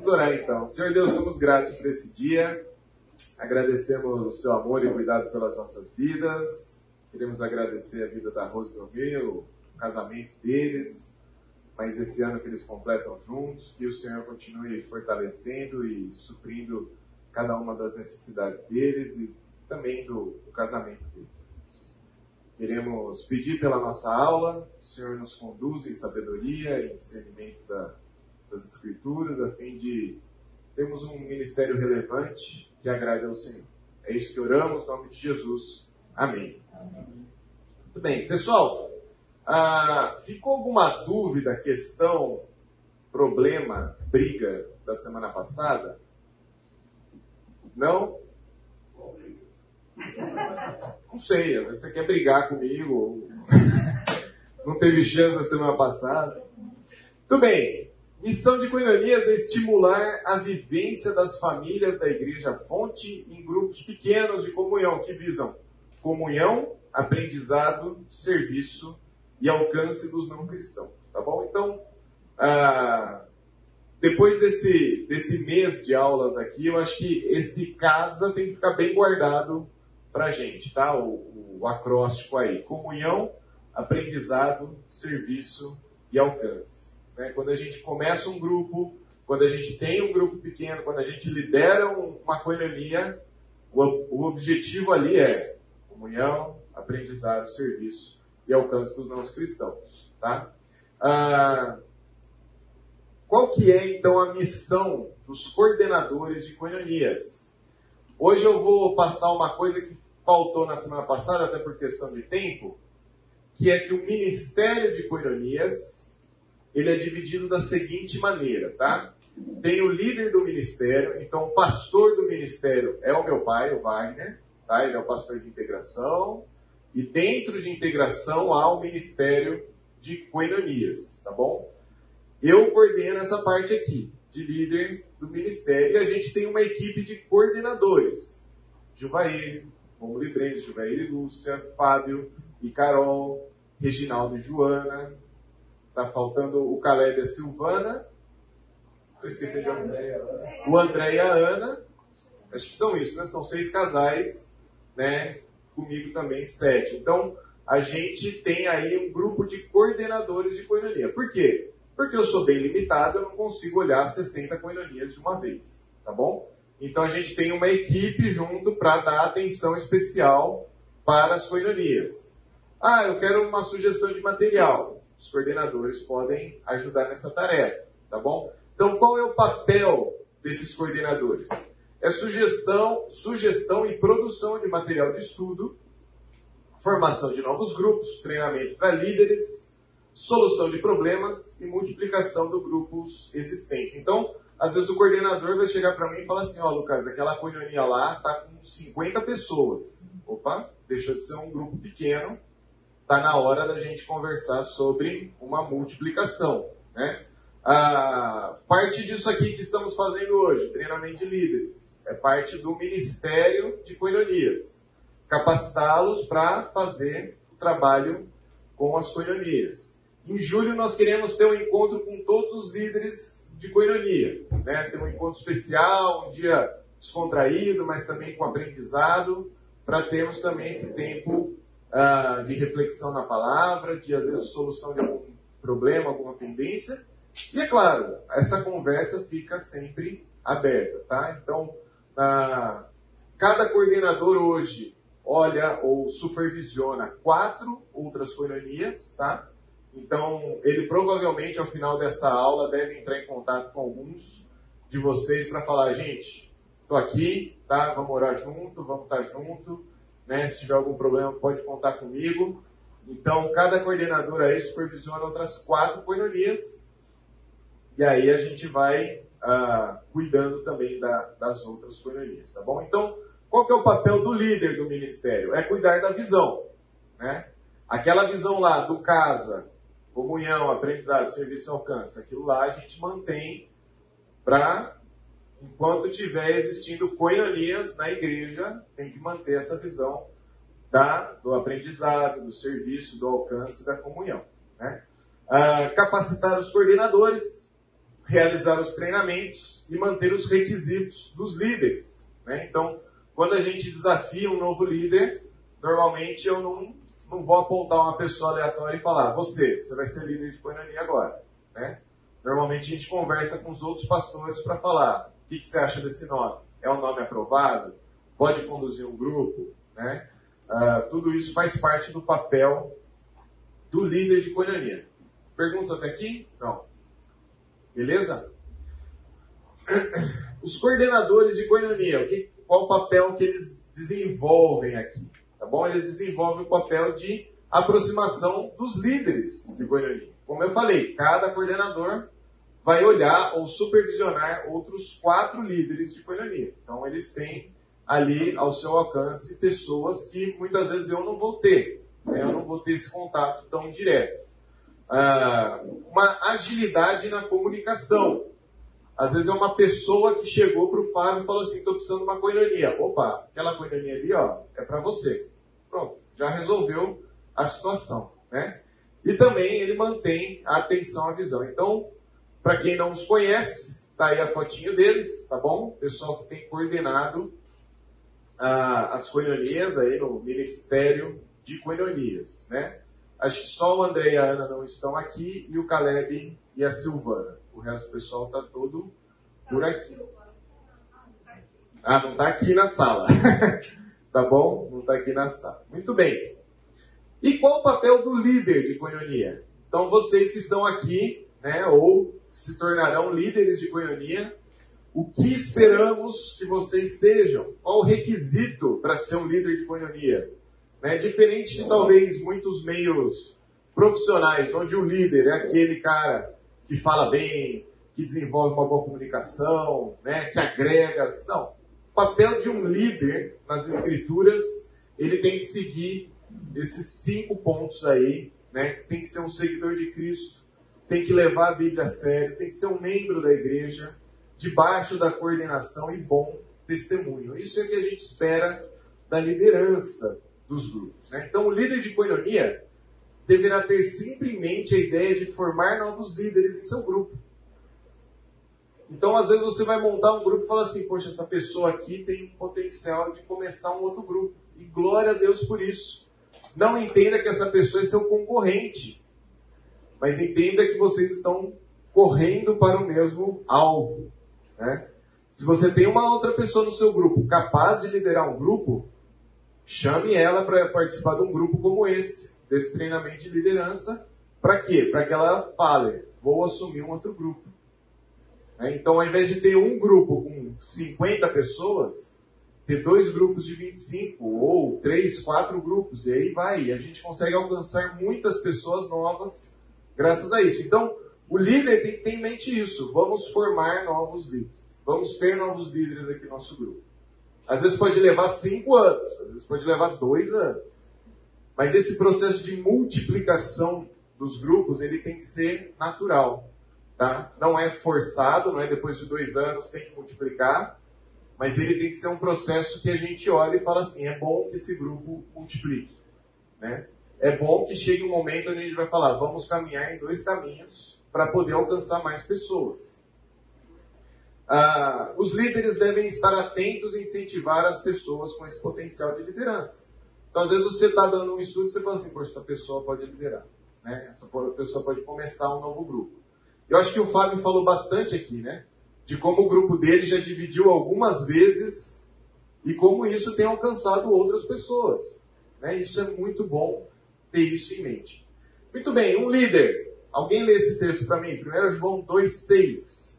Vamos orar então. Senhor Deus, somos gratos por esse dia. Agradecemos o seu amor e cuidado pelas nossas vidas. Queremos agradecer a vida da Rose e do meu, o casamento deles, mas esse ano que eles completam juntos, que o Senhor continue fortalecendo e suprindo cada uma das necessidades deles e também do, do casamento deles. Queremos pedir pela nossa aula, o Senhor nos conduza em sabedoria e discernimento da, das Escrituras, a fim de termos um ministério relevante que agrade ao Senhor. É isso que oramos, em nome de Jesus. Amém. Amém. Muito bem, pessoal, ah, ficou alguma dúvida, questão, problema, briga da semana passada? Não? Não sei, você quer brigar comigo, não teve chance na semana passada. Tudo bem. Missão de Coinonias é estimular a vivência das famílias da Igreja Fonte em grupos pequenos de comunhão, que visam comunhão, aprendizado, serviço e alcance dos não cristãos. Tá bom? Então, ah, depois desse, desse mês de aulas aqui, eu acho que esse casa tem que ficar bem guardado para gente, tá? O, o acróstico aí: comunhão, aprendizado, serviço e alcance. Né? Quando a gente começa um grupo, quando a gente tem um grupo pequeno, quando a gente lidera uma coinonia, o, o objetivo ali é comunhão, aprendizado, serviço e alcance dos nossos cristãos, tá? Ah, qual que é então a missão dos coordenadores de coinonias? Hoje eu vou passar uma coisa que faltou na semana passada, até por questão de tempo, que é que o ministério de coironias, ele é dividido da seguinte maneira, tá? Tem o líder do ministério, então o pastor do ministério é o meu pai, o Wagner, tá? Ele é o pastor de integração, e dentro de integração há o ministério de coinonias, tá bom? Eu coordeno essa parte aqui, de líder do ministério, e a gente tem uma equipe de coordenadores. Gilvair, Romulo Brenda, Gilvair e Lúcia, Fábio e Carol, Reginaldo e Joana. Tá faltando o Caleb e a Silvana. Estou esquecendo de algum. O André e a Ana. Acho que são isso, né? São seis casais, né? Comigo também sete. Então, a gente tem aí um grupo de coordenadores de coinonia. Por quê? Porque eu sou bem limitado, eu não consigo olhar 60 coinonias de uma vez, tá bom? Então a gente tem uma equipe junto para dar atenção especial para as coinonias. Ah, eu quero uma sugestão de material. Os coordenadores podem ajudar nessa tarefa, tá bom? Então qual é o papel desses coordenadores? É sugestão, sugestão e produção de material de estudo, formação de novos grupos, treinamento para líderes, solução de problemas e multiplicação do grupos existente. Então, às vezes o coordenador vai chegar para mim e falar assim, ó oh, Lucas, aquela coinonia lá está com 50 pessoas. Opa, deixou de ser um grupo pequeno, está na hora da gente conversar sobre uma multiplicação. Né? A parte disso aqui que estamos fazendo hoje, treinamento de líderes, é parte do Ministério de Coinonias. Capacitá-los para fazer o trabalho com as coinonias. Em julho nós queremos ter um encontro com todos os líderes de coinonia, né? Ter um encontro especial, um dia descontraído, mas também com aprendizado, para termos também esse tempo uh, de reflexão na palavra, de às vezes solução de algum problema, alguma pendência. E é claro, essa conversa fica sempre aberta, tá? Então, uh, cada coordenador hoje olha ou supervisiona quatro outras coinonias, tá? Então, ele provavelmente ao final dessa aula deve entrar em contato com alguns de vocês para falar, gente, estou aqui, tá? Vamos orar junto, vamos estar junto, né? Se tiver algum problema, pode contar comigo. Então, cada coordenador aí supervisiona outras quatro coinonias e aí a gente vai uh, cuidando também da, das outras coinonias, tá bom? Então, qual que é o papel do líder do ministério? É cuidar da visão, né? Aquela visão lá do casa, comunhão, aprendizado, serviço alcance, aquilo lá a gente mantém para, enquanto tiver existindo coinonias na igreja, tem que manter essa visão da, do aprendizado, do serviço, do alcance da comunhão. Né? Ah, capacitar os coordenadores, realizar os treinamentos e manter os requisitos dos líderes. Né? Então, quando a gente desafia um novo líder, normalmente eu não, não vou apontar uma pessoa aleatória e falar, você, você vai ser líder de coinonia agora. Né? Normalmente a gente conversa com os outros pastores para falar, o que, que, você acha desse nome? É um nome aprovado? Pode conduzir um grupo? Né? Uh, tudo isso faz parte do papel do líder de coinonia. Perguntas até aqui? Não. Beleza? Os coordenadores de coinonia, qual o papel que eles desenvolvem aqui? Tá bom? Eles desenvolvem o papel de aproximação dos líderes de coinonia. Como eu falei, cada coordenador vai olhar ou supervisionar outros quatro líderes de coinonia. Então, eles têm ali ao seu alcance pessoas que muitas vezes eu não vou ter. Né? Eu não vou ter esse contato tão direto. Ah, uma agilidade na comunicação. Às vezes é uma pessoa que chegou para o Fábio e falou assim, estou precisando de uma coinonia. Opa, aquela coinonia ali, ó, é para você. Pronto, já resolveu a situação, né? E também ele mantém a atenção à visão. Então, para quem não os conhece, tá aí a fotinho deles, tá bom? Pessoal que tem coordenado ah, as coinonias aí no Ministério de Coinonias, né? Acho que só o André e a Ana não estão aqui e o Caleb e a Silvana. O resto do pessoal está todo por aqui. Ah, não está aqui na sala. tá bom? Não está aqui na sala. Muito bem. E qual o papel do líder de coinonia? Então, vocês que estão aqui, né, ou se tornarão líderes de coinonia, o que esperamos que vocês sejam? Qual o requisito para ser um líder de coinonia? Né? Diferente de talvez muitos meios profissionais, onde o líder é aquele cara que fala bem, que desenvolve uma boa comunicação, né? que agrega. Não. O papel de um líder nas escrituras, ele tem que seguir esses cinco pontos aí, né? Tem que ser um seguidor de Cristo, tem que levar a Bíblia a sério, tem que ser um membro da igreja, debaixo da coordenação e bom testemunho. Isso é o que a gente espera da liderança dos grupos. Né? Então, o líder de coinonia deverá ter sempre em mente a ideia de formar novos líderes em seu grupo. Então, às vezes, você vai montar um grupo e fala assim: Poxa, essa pessoa aqui tem potencial de começar um outro grupo. E glória a Deus por isso. Não entenda que essa pessoa é seu concorrente, mas entenda que vocês estão correndo para o mesmo alvo. Né? Se você tem uma outra pessoa no seu grupo capaz de liderar um grupo, Chame ela para participar de um grupo como esse, desse treinamento de liderança. Para quê? Para que ela fale, vou assumir um outro grupo. Né? Então, ao invés de ter um grupo com 50 pessoas, ter dois grupos de 25, ou três, quatro grupos, e aí vai. E a gente consegue alcançar muitas pessoas novas graças a isso. Então, o líder tem que ter em mente isso. Vamos formar novos líderes. Vamos ter novos líderes aqui no nosso grupo. Às vezes pode levar cinco anos, às vezes pode levar dois anos. Mas esse processo de multiplicação dos grupos, ele tem que ser natural. Tá? Não é forçado, não é depois de dois anos tem que multiplicar, mas ele tem que ser um processo que a gente olha e fala assim, é bom que esse grupo multiplique. Né? É bom que chegue um momento onde a gente vai falar, vamos caminhar em dois caminhos para poder alcançar mais pessoas. Ah, os líderes devem estar atentos e incentivar as pessoas com esse potencial de liderança. Então, às vezes, você está dando um estudo e você fala assim, essa pessoa pode liderar. Né? Essa pessoa pode começar um novo grupo. Eu acho que o Fábio falou bastante aqui, né? De como o grupo dele já dividiu algumas vezes e como isso tem alcançado outras pessoas. Né? Isso é muito bom ter isso em mente. Muito bem, um líder. Alguém lê esse texto para mim? 1 João 2,6.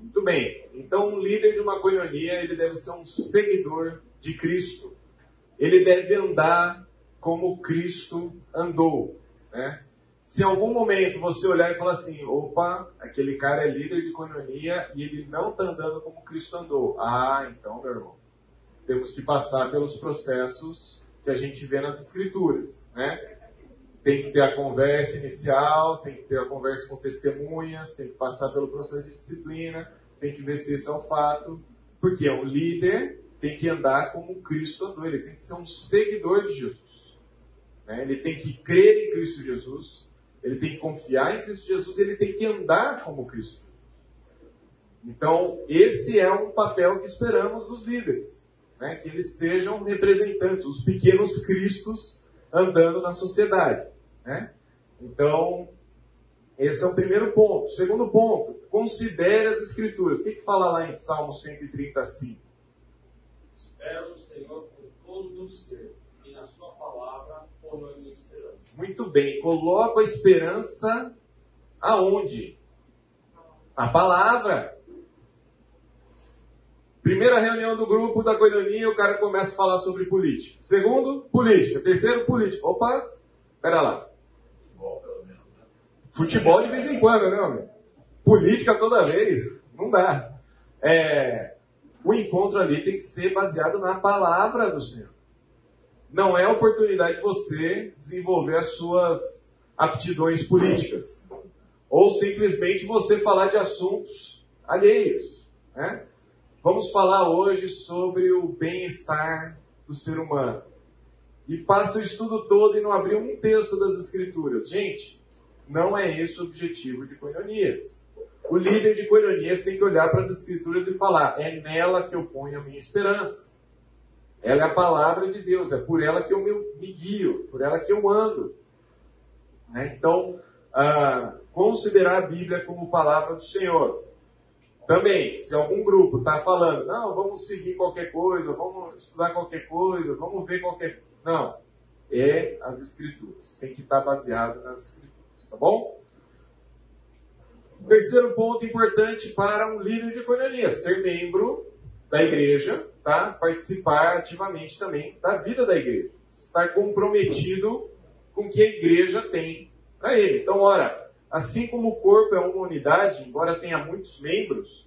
Muito bem. Então, um líder de uma coinonia, ele deve ser um seguidor de Cristo. Ele deve andar como Cristo andou. Né? Se em algum momento você olhar e falar assim, opa, aquele cara é líder de coinonia e ele não está andando como Cristo andou. Ah, então, meu irmão, temos que passar pelos processos que a gente vê nas Escrituras. Né? Tem que ter a conversa inicial, tem que ter a conversa com testemunhas, tem que passar pelo processo de disciplina, tem que ver se isso é um fato, porque um líder tem que andar como Cristo andou, ele tem que ser um seguidor de Jesus. Né? Ele tem que crer em Cristo Jesus, ele tem que confiar em Cristo Jesus, ele tem que andar como Cristo. Então, esse é um papel que esperamos dos líderes, né? que eles sejam representantes, os pequenos cristos andando na sociedade. Né? Então, esse é o primeiro ponto. Segundo ponto, considere as Escrituras. O que, que fala lá em Salmo 135? Espero no Senhor com todo o ser, e na Sua palavra minha esperança. Muito bem, coloco a esperança aonde? A palavra. Primeira reunião do grupo da coinonia, o cara começa a falar sobre política. Segundo, política. Terceiro, política. Opa, pera lá. Futebol de vez em quando, né, homem? Política toda vez. Não dá. É, o encontro ali tem que ser baseado na palavra do Senhor. Não é oportunidade de você desenvolver as suas aptidões políticas. Ou simplesmente você falar de assuntos alheios. Né? Vamos falar hoje sobre o bem-estar do ser humano. E passa o estudo todo e não abriu um texto das Escrituras. Gente, não é esse o objetivo de Coinonias. O líder de Coinonias tem que olhar para as Escrituras e falar: é nela que eu ponho a minha esperança. Ela é a palavra de Deus, é por ela que eu me guio, por ela que eu ando. Né? Então, ah, considerar a Bíblia como palavra do Senhor. Também, se algum grupo está falando, não, vamos seguir qualquer coisa, vamos estudar qualquer coisa, vamos ver qualquer. Não. É as Escrituras. Tem que estar tá baseado nas Escrituras tá bom? Terceiro ponto importante para um líder de coinonia, ser membro da igreja, tá? Participar ativamente também da vida da igreja. Estar comprometido com o que a igreja tem para ele. Então, ora, assim como o corpo é uma unidade, embora tenha muitos membros,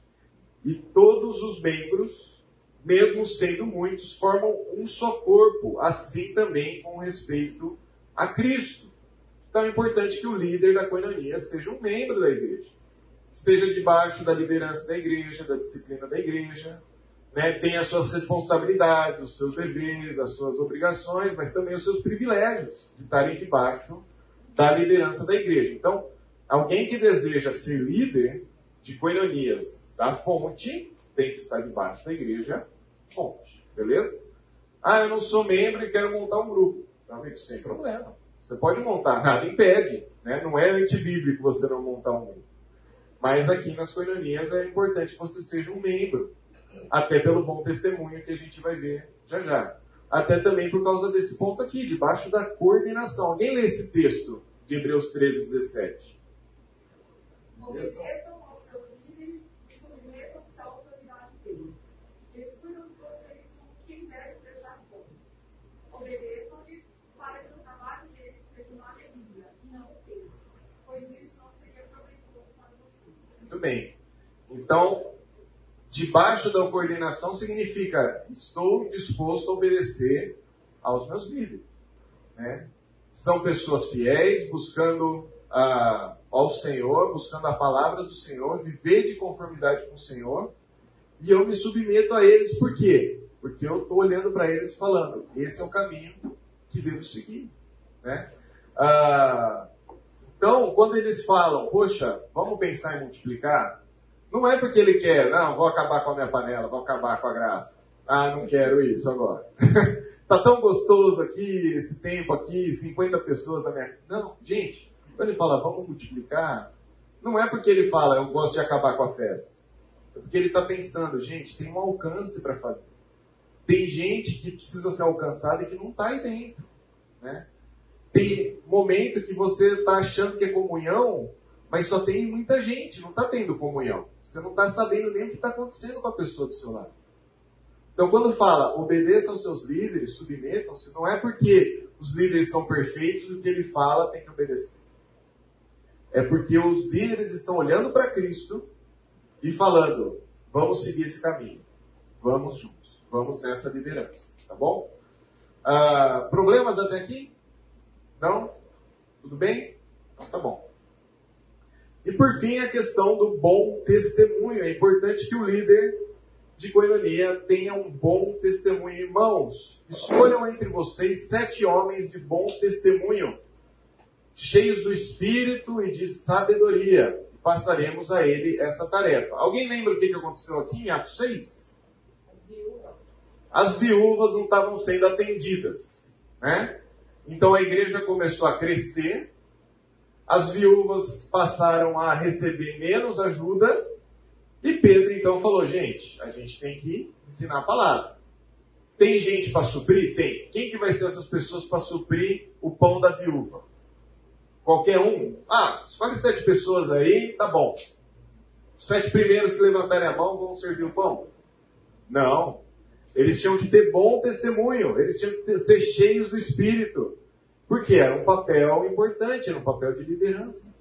e todos os membros, mesmo sendo muitos, formam um só corpo, assim também com respeito a Cristo. Então é importante que o líder da coinonia seja um membro da igreja. Esteja debaixo da liderança da igreja, da disciplina da igreja, né? tenha as suas responsabilidades, os seus deveres, as suas obrigações, mas também os seus privilégios de estarem debaixo da liderança da igreja. Então, alguém que deseja ser líder de coinonias da fonte tem que estar debaixo da igreja fonte, beleza? Ah, eu não sou membro e quero montar um grupo. Meu amigo, sem problema. Você pode montar, nada impede. Né? Não é antibíblico você não montar um membro. Mas aqui nas coinonias é importante que você seja um membro. Até pelo bom testemunho que a gente vai ver já já. Até também por causa desse ponto aqui, debaixo da coordenação. Alguém lê esse texto de Hebreus 13, 17? Obedeçam Muito bem. Então, debaixo da coordenação significa estou disposto a obedecer aos meus líderes. Né? São pessoas fiéis, buscando a, ao Senhor, buscando a palavra do Senhor, viver de conformidade com o Senhor, e eu me submeto a eles, por quê? Porque eu estou olhando para eles falando, esse é o caminho que devo seguir. Né? Ah, então, quando eles falam, poxa, vamos pensar em multiplicar, não é porque ele quer, não, vou acabar com a minha panela, vou acabar com a graça. Ah, não quero isso agora. tá tão gostoso aqui, esse tempo aqui, 50 pessoas na minha. Não, gente, quando ele fala, vamos multiplicar, não é porque ele fala, eu gosto de acabar com a festa. É porque ele está pensando, gente, tem um alcance para fazer. Tem gente que precisa ser alcançada e que não está aí dentro. Né? Tem momento que você está achando que é comunhão, mas só tem muita gente, não está tendo comunhão. Você não está sabendo nem o que está acontecendo com a pessoa do seu lado. Então, quando fala obedeça aos seus líderes, submetam-se, não é porque os líderes são perfeitos o que ele fala tem que obedecer. É porque os líderes estão olhando para Cristo e falando: vamos seguir esse caminho, vamos juntos, vamos nessa liderança, tá bom? Ah, problemas até aqui? Não? Tudo bem? Então tá bom. E por fim, a questão do bom testemunho. É importante que o líder de coinonia tenha um bom testemunho. Irmãos, escolham entre vocês sete homens de bom testemunho, cheios do Espírito e de sabedoria. Passaremos a ele essa tarefa. Alguém lembra o que aconteceu aqui em Atos 6? As viúvas. As viúvas não estavam sendo atendidas. Né? Então a igreja começou a crescer, as viúvas passaram a receber menos ajuda, e Pedro então falou: gente, a gente tem que ensinar a palavra. Tem gente para suprir? Tem. Quem que vai ser essas pessoas para suprir o pão da viúva? Qualquer um? Ah, escolhe sete pessoas aí, tá bom. Os sete primeiros que levantarem a mão vão servir o pão? Não. Eles tinham que ter bom testemunho, eles tinham que ser cheios do Espírito. Porque era um papel importante, era um papel de liderança.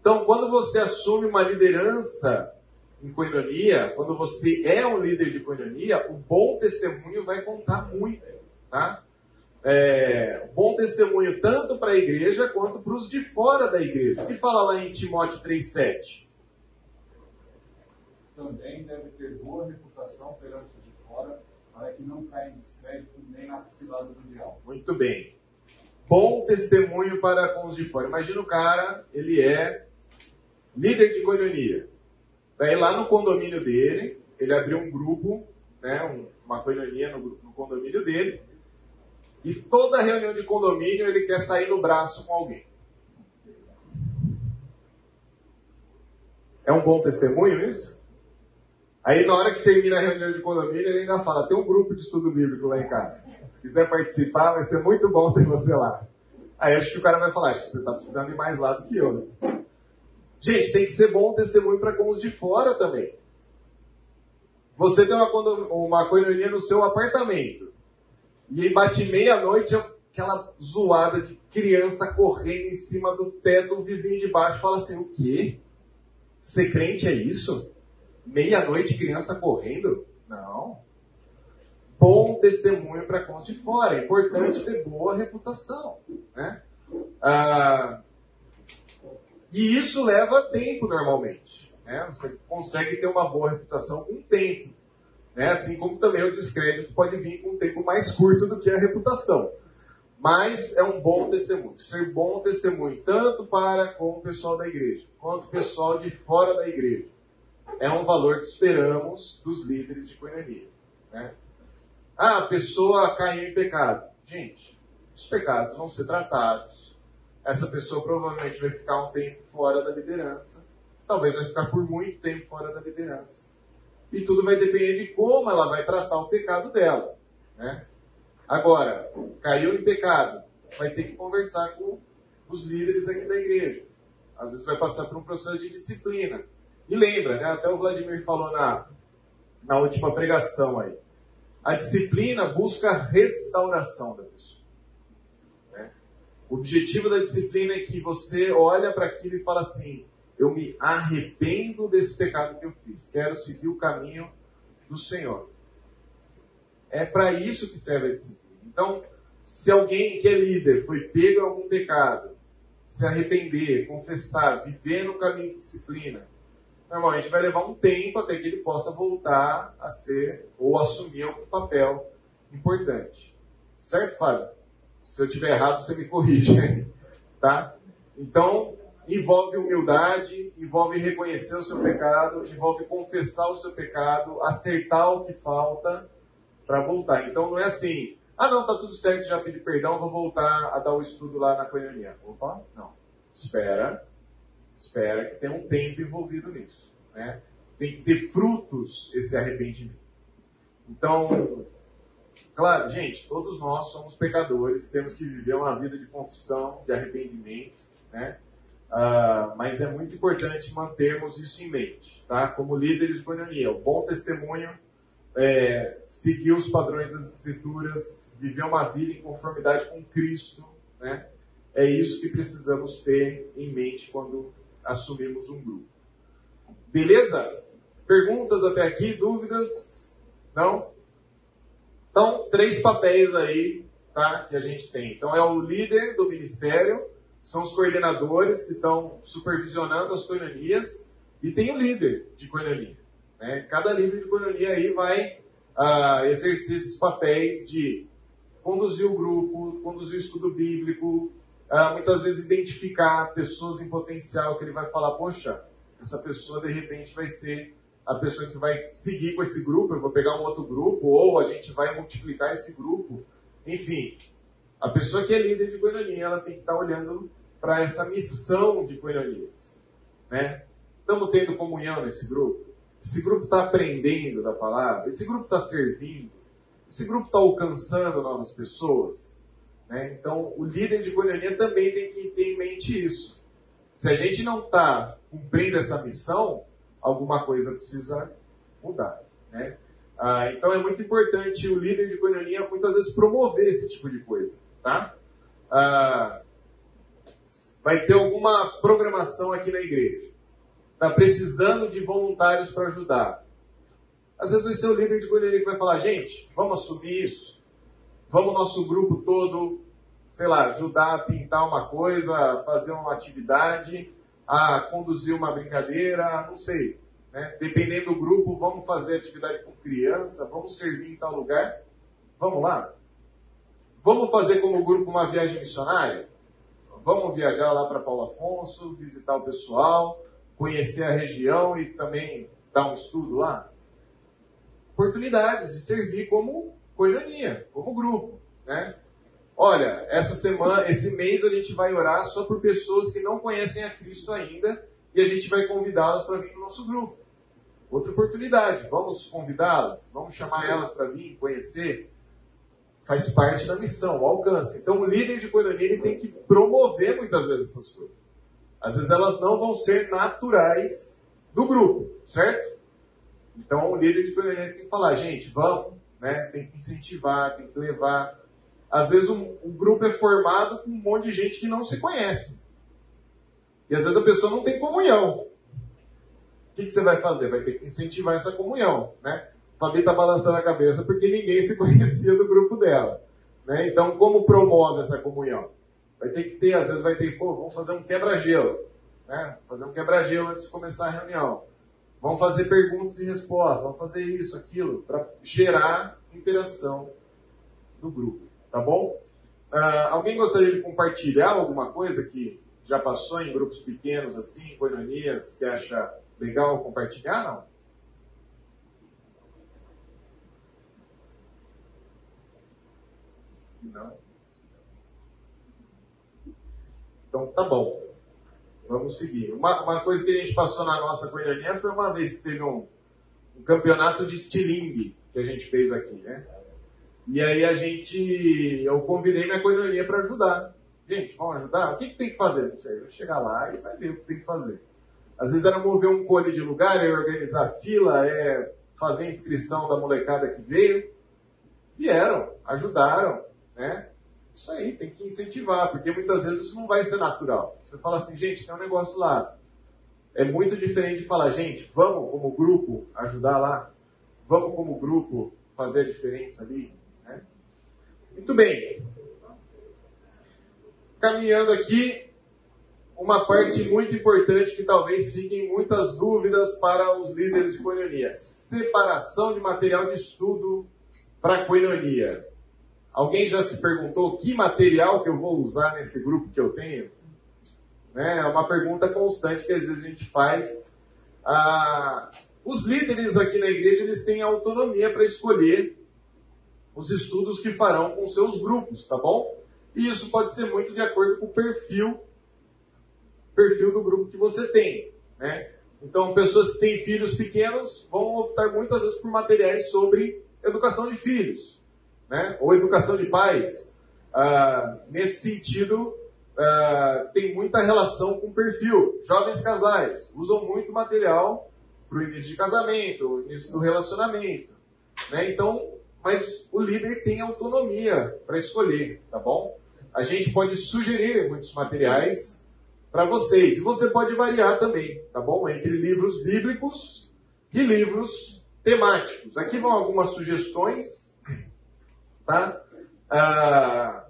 Então, quando você assume uma liderança em coinonia, quando você é um líder de coinonia, o bom testemunho vai contar muito. Tá? É, bom testemunho tanto para a igreja quanto para os de fora da igreja. O que fala lá em Timóteo 3,7? também deve ter boa reputação perante os de fora, para que não caia em descrédito nem na cilada diabo. Muito bem. Bom testemunho para com os de fora. Imagina o cara, ele é líder de coinonia. Daí lá no condomínio dele, ele abriu um grupo, né, uma coinonia no, no condomínio dele, e toda reunião de condomínio ele quer sair no braço com alguém. É um bom testemunho isso? Aí na hora que termina a reunião de condomínio, ele ainda fala, tem um grupo de estudo bíblico lá em casa. Se quiser participar, vai ser muito bom ter você lá. Aí acho que o cara vai falar, acho que você está precisando ir mais lá do que eu. Né? Gente, tem que ser bom testemunho para com os de fora também. Você tem uma, uma coinonia no seu apartamento. E aí bate meia-noite, aquela zoada de criança correndo em cima do teto, o vizinho de baixo fala assim, o quê? Ser crente é isso? Meia-noite criança correndo? Não. Bom testemunho para com os de fora. É importante ter boa reputação. Né? Ah, e isso leva tempo normalmente. Né? Você consegue ter uma boa reputação com tempo. Né? Assim como também o descrédito pode vir com um tempo mais curto do que a reputação. Mas é um bom testemunho. Ser bom testemunho, tanto para com o pessoal da igreja, quanto o pessoal de fora da igreja é um valor que esperamos dos líderes de coinonia. Né? Ah, a pessoa caiu em pecado. Gente, os pecados vão ser tratados. Essa pessoa provavelmente vai ficar um tempo fora da liderança. Talvez vai ficar por muito tempo fora da liderança. E tudo vai depender de como ela vai tratar o pecado dela. Né? Agora, caiu em pecado, vai ter que conversar com os líderes aqui da igreja. Às vezes vai passar por um processo de disciplina. E lembra, né? até o Vladimir falou na, na última pregação aí. A disciplina busca a restauração da pessoa. Né? O objetivo da disciplina é que você olha para aquilo e fala assim: eu me arrependo desse pecado que eu fiz, quero seguir o caminho do Senhor. É para isso que serve a disciplina. Então, se alguém que é líder foi pego em algum pecado, se arrepender, confessar, viver no caminho de disciplina, normalmente vai levar um tempo até que ele possa voltar a ser ou assumir algum papel importante. Certo, Fábio? Se eu tiver errado, você me corrige. tá? Então, envolve humildade, envolve reconhecer o seu pecado, envolve confessar o seu pecado, acertar o que falta para voltar. Então não é assim, ah não, tá tudo certo, já pedi perdão, vou voltar a dar o estudo lá na coinonia. Opa, não. Espera, espera que tem um tempo envolvido nisso. Né? Tem que ter frutos esse arrependimento. Então, claro, gente, todos nós somos pecadores, temos que viver uma vida de confissão, de arrependimento, né? Uh, mas é muito importante mantermos isso em mente, tá? Como líderes de coinonia, o bom testemunho, é, seguir os padrões das escrituras, viver uma vida em conformidade com Cristo, né? É isso que precisamos ter em mente quando assumimos um grupo. Beleza? Perguntas até aqui? Dúvidas? Não? Então, três papéis aí tá, que a gente tem. Então, é o líder do ministério, são os coordenadores que estão supervisionando as coinonias, e tem o líder de coinonia. Né? Cada líder de coinonia aí vai uh, exercer esses papéis de conduzir o grupo, conduzir o estudo bíblico, uh, muitas vezes identificar pessoas em potencial que ele vai falar, poxa, essa pessoa de repente vai ser a pessoa que vai seguir com esse grupo, eu vou pegar um outro grupo, ou a gente vai multiplicar esse grupo. Enfim, a pessoa que é líder de coinonia, ela tem que estar olhando para essa missão de coinonias. Né? Estamos tendo comunhão nesse grupo? Esse grupo está aprendendo da palavra? Esse grupo está servindo? Esse grupo está alcançando novas pessoas? Né? Então, o líder de coinonia também tem que ter em mente isso. Se a gente não está cumprindo essa missão, alguma coisa precisa mudar. Né? Ah, então é muito importante o líder de coinonia muitas vezes promover esse tipo de coisa. Tá? Ah, vai ter alguma programação aqui na igreja. Está precisando de voluntários para ajudar. Às vezes vai ser o líder de coinonia que vai falar, gente, vamos assumir isso. Vamos nosso grupo todo, sei lá, ajudar a pintar uma coisa, a fazer uma atividade, a conduzir uma brincadeira, não sei. Né? Dependendo do grupo, vamos fazer atividade com criança, vamos servir em tal lugar. Vamos lá? Vamos fazer como grupo uma viagem missionária? Vamos viajar lá para Paulo Afonso, visitar o pessoal, conhecer a região e também dar um estudo lá? Oportunidades de servir como coinonia, como grupo, né? Olha, essa semana, esse mês a gente vai orar só por pessoas que não conhecem a Cristo ainda e a gente vai convidá-las para vir no nosso grupo. Outra oportunidade, vamos convidá-las, vamos chamar elas para vir conhecer. Faz parte da missão, o alcance. Então, o líder de coinonia tem que promover muitas vezes essas coisas. Às vezes elas não vão ser naturais do grupo, certo? Então, o líder de coinonia tem que falar, gente, vamos, né? Tem que incentivar, tem que levar às vezes um, um grupo é formado com um monte de gente que não se conhece. E às vezes a pessoa não tem comunhão. O que, que você vai fazer? Vai ter que incentivar essa comunhão, né? Fabi está balançando a cabeça porque ninguém se conhecia do grupo dela. Né? Então, como promove essa comunhão? Vai ter que ter, às vezes vai ter, pô, vamos fazer um quebra-gelo. Né? Fazer um quebra-gelo antes de começar a reunião. Vamos fazer perguntas e respostas, vamos fazer isso, aquilo, para gerar interação no grupo. Tá bom? Uh, alguém gostaria de compartilhar alguma coisa que já passou em grupos pequenos, assim, coinonias, que acha legal compartilhar, não? Se não. Então tá bom. Vamos seguir. Uma, uma, coisa que a gente passou na nossa coinonia foi uma vez que teve um, um campeonato de estilingue que a gente fez aqui, né? E aí a gente, eu convidei minha coinonia para ajudar. Gente, vamos ajudar? O que, que tem que fazer? Não sei, eu chegar lá e vai ver o que tem que fazer. Às vezes era mover um cone de lugar, é organizar fila, é fazer inscrição da molecada que veio. Vieram, ajudaram, né? Isso aí, tem que incentivar, porque muitas vezes isso não vai ser natural. Você fala assim, gente, tem um negócio lá. É muito diferente de falar, gente, vamos como grupo ajudar lá. Vamos como grupo fazer a diferença ali. Muito bem. Caminhando aqui, uma parte muito importante que talvez fiquem muitas dúvidas para os líderes de coinonia. Separação de material de estudo para coinonia. Alguém já se perguntou que material que eu vou usar nesse grupo que eu tenho? Né? É uma pergunta constante que às vezes a gente faz. Ah, os líderes aqui na igreja eles têm autonomia para escolher os estudos que farão com seus grupos, tá bom? E isso pode ser muito de acordo com o perfil, perfil do grupo que você tem, né? Então, pessoas que têm filhos pequenos vão optar muitas vezes por materiais sobre educação de filhos, né? Ou educação de pais. Ah, nesse sentido, ah, tem muita relação com perfil. Jovens casais usam muito material para o início de casamento, início do relacionamento. Né? Então, mas o líder tem autonomia para escolher, tá bom? A gente pode sugerir muitos materiais para vocês. E você pode variar também, tá bom? Entre livros bíblicos e livros temáticos. Aqui vão algumas sugestões, tá? Ah,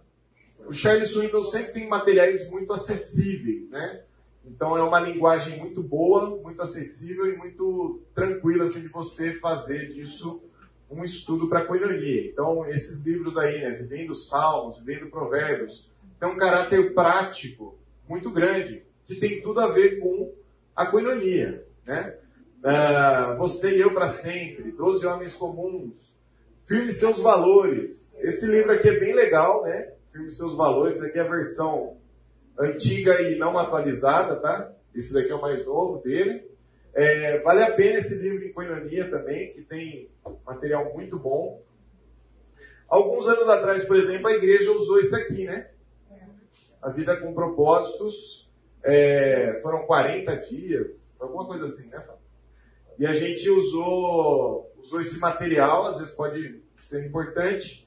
o Charles Swinton sempre tem materiais muito acessíveis, né? Então é uma linguagem muito boa, muito acessível e muito tranquila assim, de você fazer disso um estudo para a coinonia. Então esses livros aí, né, Vivendo Salmos, Vivendo Provérbios, tem um caráter prático muito grande, que tem tudo a ver com a coinonia. Né? Uh, você e eu para sempre, Doze Homens Comuns, Firme Seus Valores. Esse livro aqui é bem legal, né? Firme Seus Valores, aqui é a versão antiga e não atualizada, tá? Esse daqui é o mais novo dele. É, vale a pena esse livro em Coinonia também, que tem material muito bom. Alguns anos atrás, por exemplo, a igreja usou isso aqui, né? A vida com propósitos. É, foram 40 dias, alguma coisa assim, né? E a gente usou, usou esse material, às vezes pode ser importante,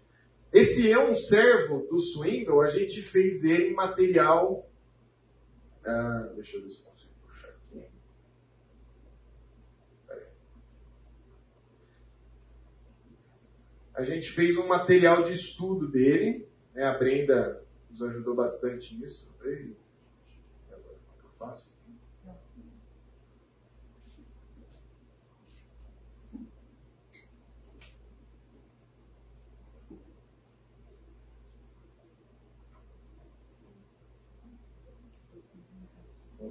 esse é um servo do Swindle, a gente fez ele em material. Ah, deixa eu ver se consigo puxar aqui. A gente fez um material de estudo dele. Né? A Brenda nos ajudou bastante nisso. E agora, como é eu faço?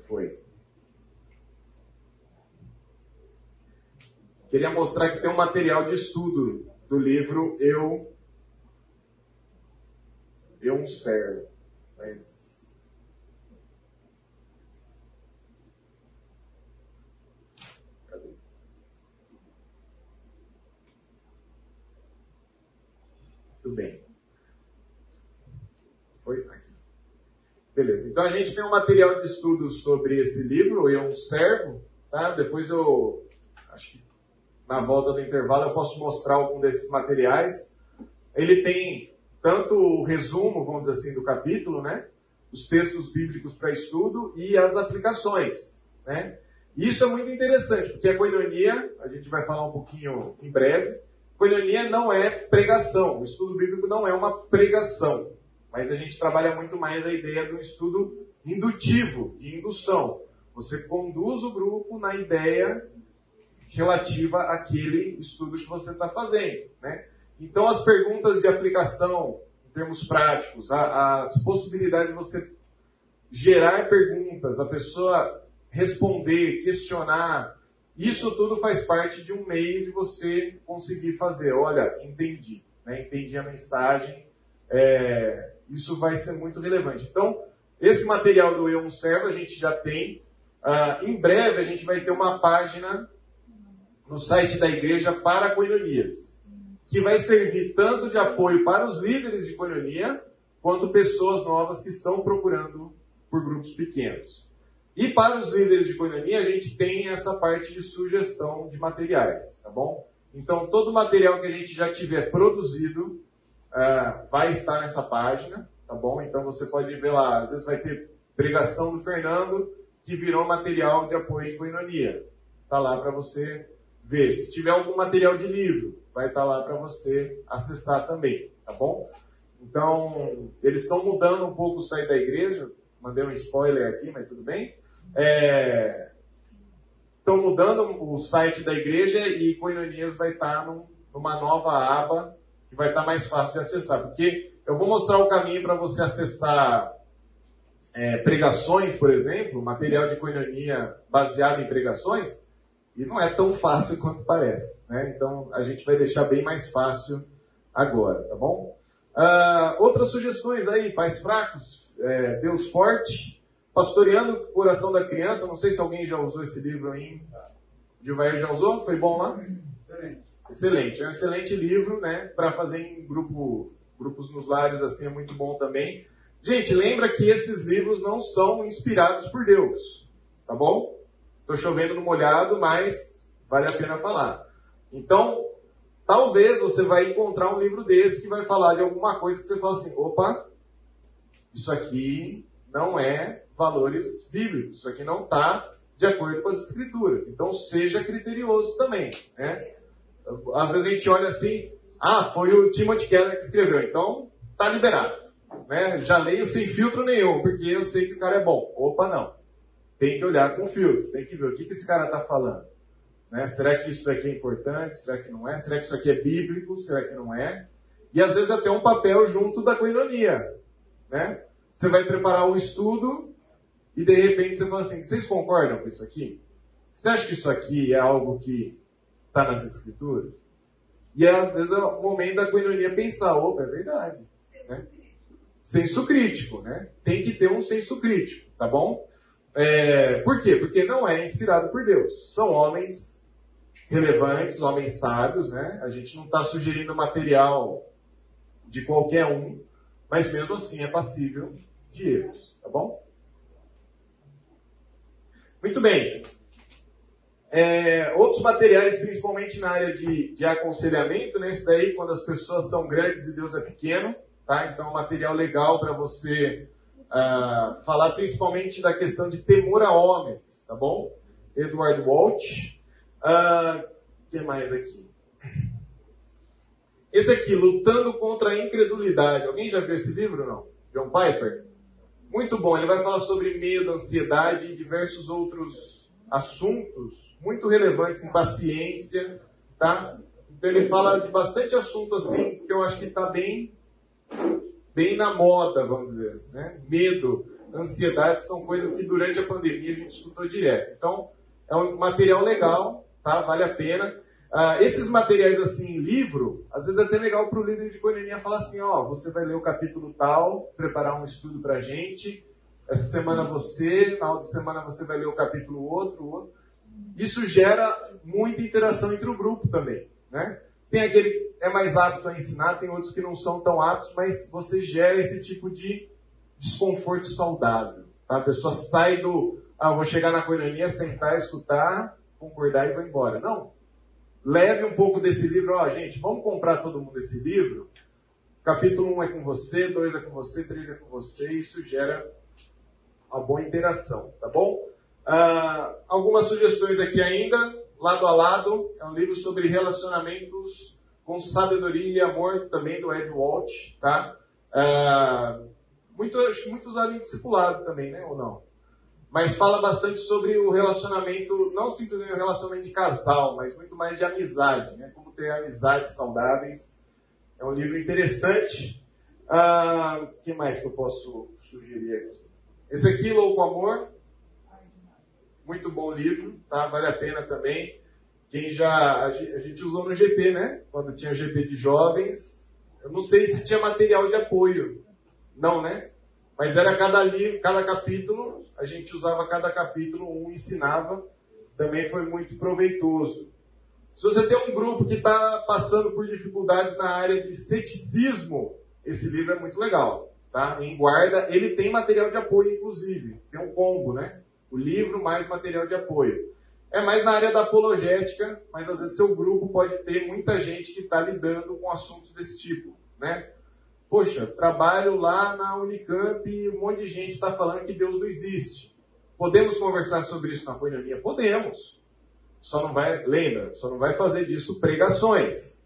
Foi. Queria mostrar que tem um material de estudo do livro Eu Eu um servo. Mas? Tudo bem. Foi. Beleza. Então a gente tem um material de estudo sobre esse livro, Eu um Servo. Tá? Depois eu acho que na volta do intervalo eu posso mostrar algum desses materiais. Ele tem tanto o resumo, vamos dizer assim, do capítulo, né? Os textos bíblicos para estudo e as aplicações, né? Isso é muito interessante, porque a coinonia, a gente vai falar um pouquinho em breve, coinonia não é pregação, o estudo bíblico não é uma pregação. Mas a gente trabalha muito mais a ideia do estudo indutivo, de indução. Você conduz o grupo na ideia relativa àquele estudo que você está fazendo. Né? Então, as perguntas de aplicação, em termos práticos, as possibilidades de você gerar perguntas, a pessoa responder, questionar, isso tudo faz parte de um meio de você conseguir fazer. Olha, entendi, né? entendi a mensagem, é, isso vai ser muito relevante. Então, esse material do Eu Um Servo a gente já tem. Uh, em breve a gente vai ter uma página no site da igreja para coinonias, que vai servir tanto de apoio para os líderes de coinonia, quanto pessoas novas que estão procurando por grupos pequenos. E para os líderes de coinonia, a gente tem essa parte de sugestão de materiais, tá bom? Então, todo o material que a gente já tiver produzido, uh, vai estar nessa página, tá bom? Então você pode ver lá, às vezes vai ter pregação do Fernando que virou material de apoio em coinonia. Tá lá para você ver. Se tiver algum material de livro, vai estar tá lá para você acessar também, tá bom? Então, eles estão mudando um pouco o site da igreja, mandei um spoiler aqui, mas tudo bem. É, estão mudando o site da igreja e Coinonias vai estar tá numa nova aba que vai estar mais fácil de acessar. Porque eu vou mostrar o caminho para você acessar é, pregações, por exemplo, material de coinonia baseado em pregações, e não é tão fácil quanto parece. Né? Então a gente vai deixar bem mais fácil agora, tá bom? Uh, outras sugestões aí, pais fracos, é, Deus forte, pastoreando o coração da criança. Não sei se alguém já usou esse livro aí. Gilvair já usou? Foi bom lá? Excelente. Excelente, é um excelente livro, né, para fazer em grupo, grupos nos lares, assim, é muito bom também. Gente, lembra que esses livros não são inspirados por Deus, tá bom? Estou chovendo no molhado, mas vale a pena falar. Então, talvez você vai encontrar um livro desse que vai falar de alguma coisa que você fala assim, opa, isso aqui não é valores bíblicos, isso aqui não está de acordo com as escrituras. Então, seja criterioso também, né? Às vezes a gente olha assim, ah, foi o Timothy Keller que escreveu, então tá liberado. Né? Já leio sem filtro nenhum, porque eu sei que o cara é bom. Opa, não. tem que olhar com filtro, tem que ver o que, que esse cara está falando. Né? Será que isso daqui é importante? Será que não é? Será que isso aqui é bíblico? Será que não é? E às vezes até um papel junto da coinonia. Né? Você vai preparar um estudo e de repente você fala assim, vocês concordam com isso aqui? Você acha que isso aqui é algo que está nas escrituras? E às vezes é o momento da coinonia pensar, opa, é verdade. Né? Senso crítico, né? Tem que ter um senso crítico, tá bom? É, por quê? Porque não é inspirado por Deus. São homens relevantes, homens sábios, né? A gente não está sugerindo material de qualquer um, mas mesmo assim é passível de erros, tá bom? Muito bem. É, outros materiais, principalmente na área de, de aconselhamento, né? Esse daí, quando as pessoas são grandes e Deus é pequeno, tá? Então, material legal para você uh, falar principalmente da questão de temor a homens, tá bom? Edward Walt. O uh, que mais aqui? Esse aqui, Lutando contra a Incredulidade. Alguém já viu esse livro não? John Piper? Muito bom. Ele vai falar sobre medo, ansiedade e diversos outros assuntos muito relevantes em paciência, tá? Então ele fala de bastante assunto assim que eu acho que está bem, bem na moda, vamos dizer assim, né? Medo, ansiedade são coisas que durante a pandemia a gente estudou direto. Então é um material legal, tá? Vale a pena. Uh, esses materiais assim, livro, às vezes é até legal para o líder de coinonia falar assim, ó, você vai ler o capítulo tal, preparar um estudo para gente. Essa semana você, na outra semana você vai ler o capítulo outro, outro isso gera muita interação entre o grupo também. Né? Tem aquele que é mais apto a ensinar, tem outros que não são tão aptos, mas você gera esse tipo de desconforto saudável. Tá? A pessoa sai do, ah, vou chegar na coinonia, sentar, escutar, concordar e vou embora. Não. Leve um pouco desse livro, ó, gente, vamos comprar todo mundo esse livro. Capítulo 1 é com você, 2 é com você, 3 é com você, isso gera uma boa interação, tá bom? Uh, algumas sugestões aqui ainda, lado a lado, é um livro sobre relacionamentos com sabedoria e amor, também do Ed Walt, tá? Uh, muito, muito usado em discipulado também, né, ou não? Mas fala bastante sobre o relacionamento, não simplesmente o relacionamento de casal, mas muito mais de amizade, né? Como ter amizades saudáveis. É um livro interessante. O uh, ah, que mais que eu posso sugerir aqui? Esse aqui, Louco Amor, muito bom livro, tá? Vale a pena também. Quem já. A gente usou no GP, né? Quando tinha GP de jovens. Eu não sei se tinha material de apoio. Não, né? Mas era cada livro, cada capítulo, a gente usava cada capítulo, um ensinava. Também foi muito proveitoso. Se você tem um grupo que está passando por dificuldades na área de ceticismo, esse livro é muito legal. Tá? Em guarda, ele tem material de apoio, inclusive. Tem um combo, né? O livro mais material de apoio. É mais na área da apologética, mas às vezes seu grupo pode ter muita gente que está lidando com assuntos desse tipo, né? Poxa, trabalho lá na Unicamp e um monte de gente está falando que Deus não existe. Podemos conversar sobre isso na coinonia? Podemos. Só não vai, lembra, só não vai fazer disso pregações.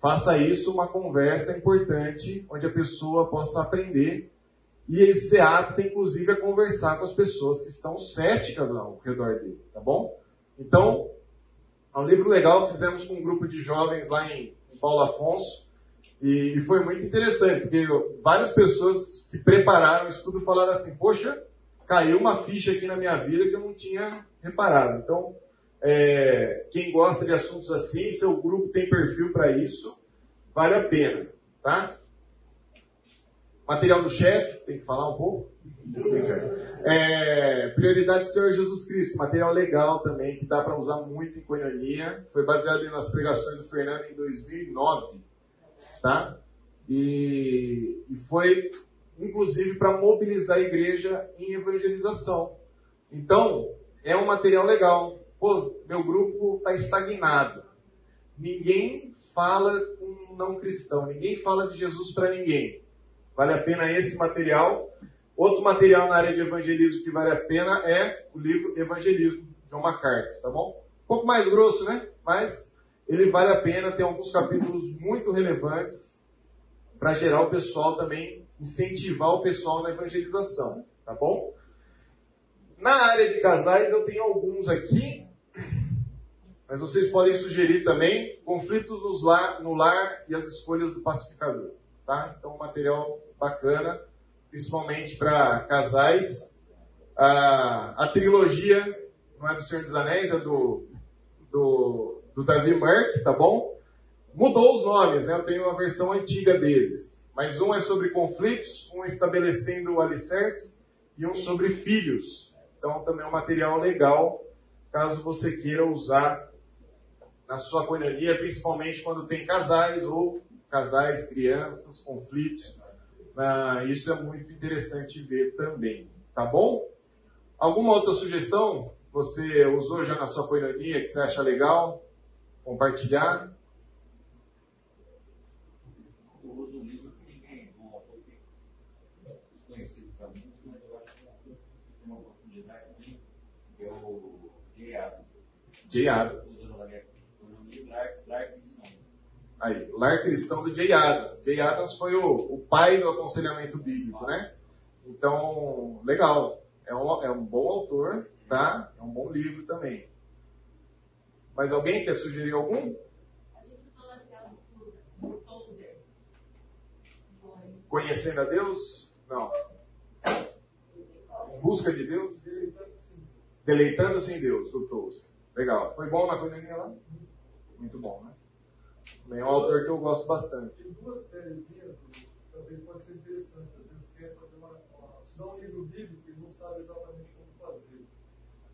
Faça isso uma conversa importante, onde a pessoa possa aprender e ser apto, inclusive, a conversar com as pessoas que estão céticas ao redor dele, tá bom? Então, é um livro legal, fizemos com um grupo de jovens lá em, em Paulo Afonso, e, e, foi muito interessante, porque várias pessoas que prepararam o estudo falaram assim, poxa, caiu uma ficha aqui na minha vida que eu não tinha reparado. Então, é, quem gosta de assuntos assim, seu grupo tem perfil para isso, vale a pena, tá? Material do chefe, tem que falar um pouco? É, prioridade do Senhor Jesus Cristo, material legal também, que dá para usar muito em coinonia. Foi baseado nas pregações do Fernando em 2009, tá? E, e foi, inclusive, para mobilizar a igreja em evangelização. Então, é um material legal. Pô, meu grupo está estagnado. Ninguém fala com um não cristão, ninguém fala de Jesus para ninguém. Vale a pena esse material. Outro material na área de evangelismo que vale a pena é o livro Evangelismo, de John MacArthur, tá bom? Um pouco mais grosso, né? Mas ele vale a pena, tem alguns capítulos muito relevantes para gerar o pessoal também, incentivar o pessoal na evangelização, tá bom? Na área de casais, eu tenho alguns aqui, mas vocês podem sugerir também conflitos lar, no lar e as escolhas do pacificador. Tá? Então, um material bacana, principalmente para casais. A, a, trilogia não é do Senhor dos Anéis, é do, do, do Davi Merck, tá bom? Mudou os nomes, né? Eu tenho a versão antiga deles. Mas um é sobre conflitos, um estabelecendo o alicerce e um sobre filhos. Então também é um material legal, caso você queira usar na sua coinonia, principalmente quando tem casais ou casais, crianças, conflitos. Ah, isso é muito interessante ver também, tá bom? Alguma outra sugestão você usou já na sua coinonia que você acha legal compartilhar? Eu uso um livro que ninguém, um autor que é desconhecido para muitos, mas eu acho que tem uma oportunidade que é o Adams. Jay Adams. Usando a minha coinonia, Lar Cristão. Aí, Lar Cristão do Jay Adams. Jay Adams foi o, o pai do aconselhamento bíblico, né? Então, legal. É um, é um bom autor, tá? É um bom livro também. Mas alguém quer sugerir algum? Conhecendo a Deus? Não. Em busca de Deus? Deleitando-se em Deus, Tolkien. Legal. Foi bom na coinonia lá? Muito bom, né? Também é um autor que eu gosto bastante. Tem duas séries, talvez pode ser interessante. Às vezes quer fazer uma, estudar um livro bíblico e não sabe exatamente como fazer.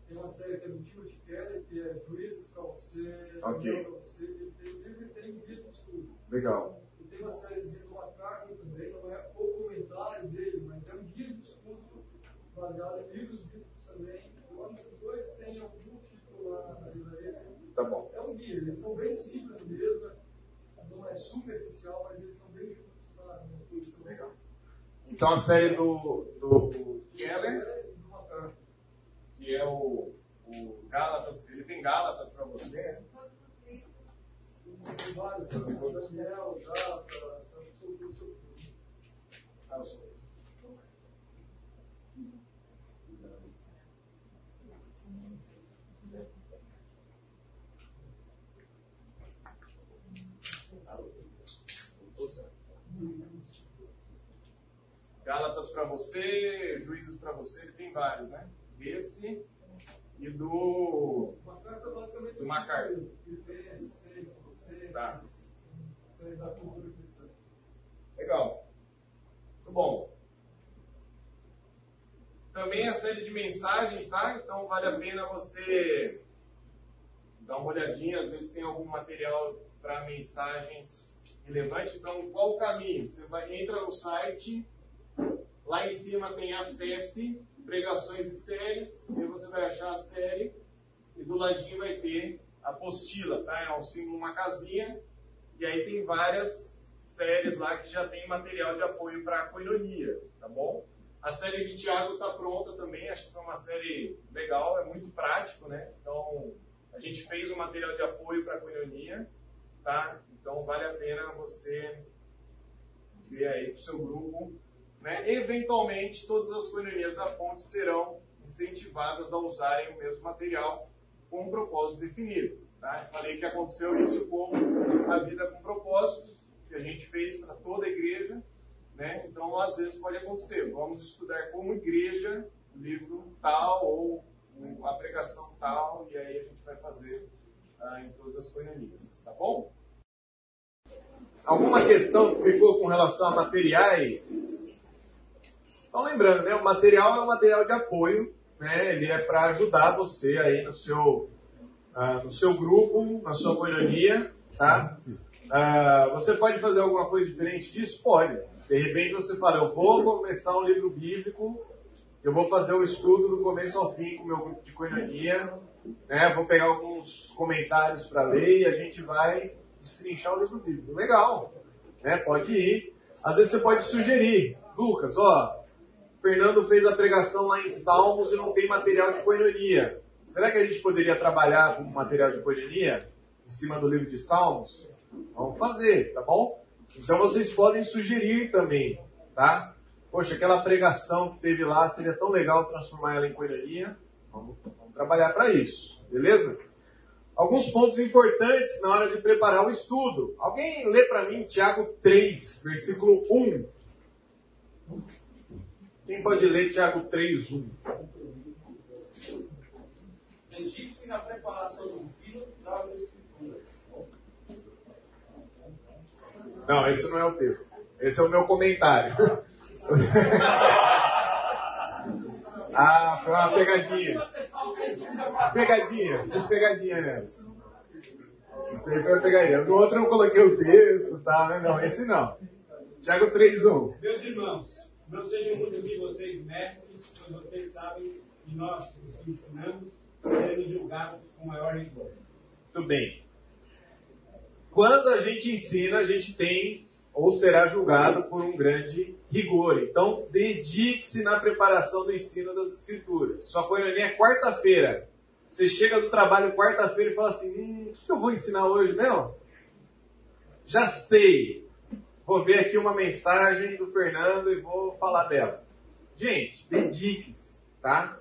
Tem uma série que é do Timothy Keller, que é Juízes para você, Ok. para você, ele tem livro e tem guia de estudo. Legal. E tem uma sériezinha do McCartney também, não é o comentário dele, mas é um guia de estudo baseado em livros bíblicos também. Eu acho que os dois têm algum título lá na livraria. Tá bom. É um guia, eles são bem simples mesmo, é superficial, mas eles são bem na exposição. Legal. Então a série do, do Keller, É que é o, o Gálatas, ele tem Gálatas para você, né? Vários, Daniel. Ah, eu Gálatas para você, Juízes para você, ele tem vários, né? Esse e do. Uma carta basicamente Do você, Tá. Legal. Muito bom. Também a série de mensagens, tá? Então vale a pena você dar uma olhadinha. Às vezes tem algum material para mensagens relevante. Então, qual o caminho? Você vai, entra no site, lá em cima tem acesse, pregações e séries, aí você vai achar a série, e do ladinho vai ter a apostila, tá? É um símbolo, uma casinha, e aí tem várias séries lá que já tem material de apoio para a coinonia, tá bom? A série de Tiago está pronta também, acho que foi uma série legal, é muito prático, né? Então, a gente fez um material de apoio para a coinonia, tá? Então, vale a pena você ver aí para o seu grupo, né? Eventualmente, todas as coinonias da fonte serão incentivadas a usarem o mesmo material com um propósito definido, tá? Falei que aconteceu isso com a vida com propósitos, que a gente fez para toda a igreja, né? Então, às vezes pode acontecer. Vamos estudar como igreja o livro tal ou a pregação tal, e aí a gente vai fazer ah, em todas as coinonias, tá bom? Alguma questão que ficou com relação a materiais? Então, lembrando, né? O material é um material de apoio, né? Ele é para ajudar você aí no seu, ah, no seu grupo, na sua coinonia, tá? Ah, você pode fazer alguma coisa diferente disso? Pode. De repente você fala, eu vou começar um livro bíblico, eu vou fazer o estudo do começo ao fim com o meu grupo de coinonia, né? vou pegar alguns comentários para ler e a gente vai destrinchar o livro bíblico. Legal, né? pode ir. Às vezes você pode sugerir, Lucas, ó, Fernando fez a pregação lá em Salmos e não tem material de coinonia. Será que a gente poderia trabalhar com material de coinonia em cima do livro de Salmos? Vamos fazer, tá bom? Então vocês podem sugerir também, tá? poxa, aquela pregação que teve lá, seria tão legal transformar ela em coelharia. Vamos, vamos trabalhar para isso, beleza? Alguns pontos importantes na hora de preparar o estudo. Alguém lê para mim Tiago 3, versículo 1. Quem pode ler Tiago 3, 1? Dedique-se na preparação do ensino das Escrituras. Não, esse não é o texto. Esse é o meu comentário. ah, foi uma pegadinha. Pegadinha, fiz pegadinha nessa. Isso aí foi uma pegadinha. No outro eu coloquei o texto, tá? Não, esse não. Tiago 3.1. Meus irmãos, não sejam muitos de vocês mestres, pois vocês sabem que nós, os que ensinamos, seremos julgados com maior rigor. Muito bem. Quando a gente ensina, a gente tem ou será julgado por um grande rigor. Então, dedique-se na preparação do ensino das Escrituras. Sua coinonia é quarta-feira. Você chega do trabalho quarta-feira e fala assim: hum, o que eu vou ensinar hoje mesmo? Já sei. Vou ver aqui uma mensagem do Fernando e vou falar dela. Gente, dedique-se, tá?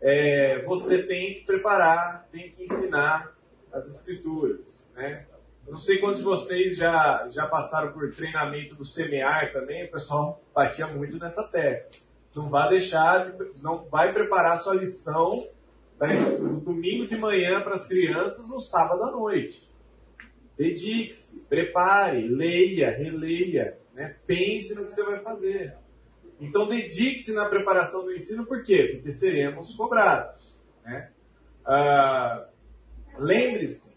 É, você tem que preparar, tem que ensinar as Escrituras, né? Eu não sei quantos de vocês já, já passaram por treinamento do semear também, o pessoal batia muito nessa tecla. Não vai deixar, não vai preparar sua lição no domingo de manhã para as crianças no sábado à noite. Dedique-se, prepare, leia, releia, né? pense no que você vai fazer. Então dedique-se na preparação do ensino, por quê? Porque seremos cobrados. Né? Ah, Lembre-se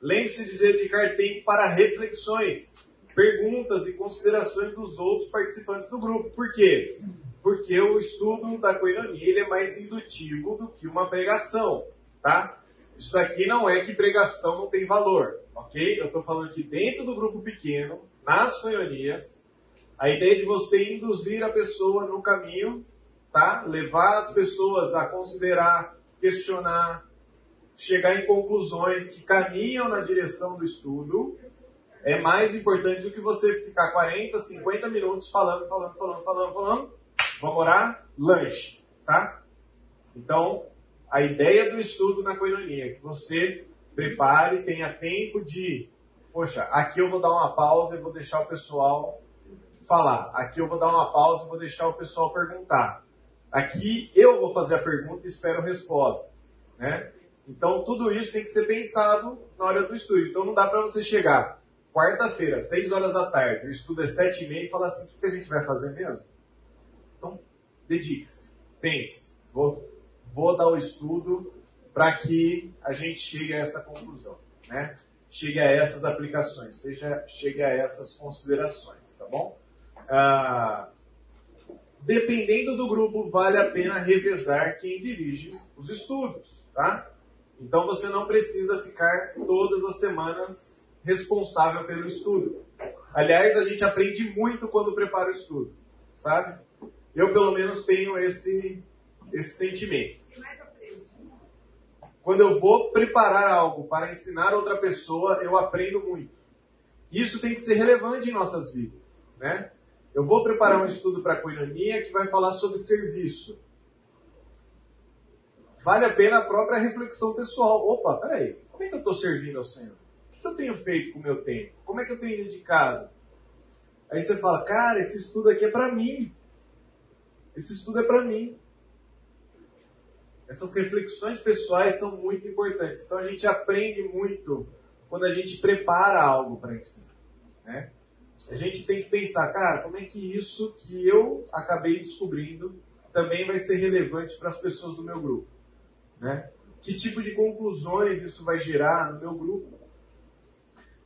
Lembre-se de dedicar tempo para reflexões, perguntas e considerações dos outros participantes do grupo. Por quê? Porque o estudo da coinonia é mais indutivo do que uma pregação, tá? Isso daqui não é que pregação não tem valor, ok? Eu estou falando que dentro do grupo pequeno, nas coinonias, a ideia de você induzir a pessoa no caminho, tá? Levar as pessoas a considerar, questionar, chegar em conclusões que caminham na direção do estudo é mais importante do que você ficar 40, 50 minutos falando, falando, falando, falando, falando. Vamos orar? Lanche, tá? Então, a ideia do estudo na coinonia que você prepare, tenha tempo de, poxa, aqui eu vou dar uma pausa e vou deixar o pessoal falar. Aqui eu vou dar uma pausa e vou deixar o pessoal perguntar. Aqui eu vou fazer a pergunta e espero resposta, né? Então, tudo isso tem que ser pensado na hora do estudo. Então, não dá para você chegar quarta-feira, 6 horas da tarde, o estudo é 7 e meia e falar assim, o que a gente vai fazer mesmo? Então, dedique-se, pense, vou, vou dar o estudo para que a gente chegue a essa conclusão, né? Chegue a essas aplicações, seja, chegue a essas considerações, tá bom? Ah, dependendo do grupo, vale a pena revezar quem dirige os estudos, tá? Então você não precisa ficar todas as semanas responsável pelo estudo. Aliás, a gente aprende muito quando prepara o estudo, sabe? Eu pelo menos tenho esse esse sentimento. Quando eu vou preparar algo para ensinar outra pessoa, eu aprendo muito. Isso tem que ser relevante em nossas vidas, né? Eu vou preparar um estudo para a coinonia que vai falar sobre serviço vale a pena a própria reflexão pessoal. Opa, peraí, como é que eu estou servindo ao Senhor? O que eu tenho feito com o meu tempo? Como é que eu tenho dedicado? Aí você fala, cara, esse estudo aqui é para mim. Esse estudo é para mim. Essas reflexões pessoais são muito importantes. Então a gente aprende muito quando a gente prepara algo para ensinar. Né? A gente tem que pensar, cara, como é que isso que eu acabei descobrindo também vai ser relevante para as pessoas do meu grupo? Né? Que tipo de conclusões isso vai gerar no meu grupo?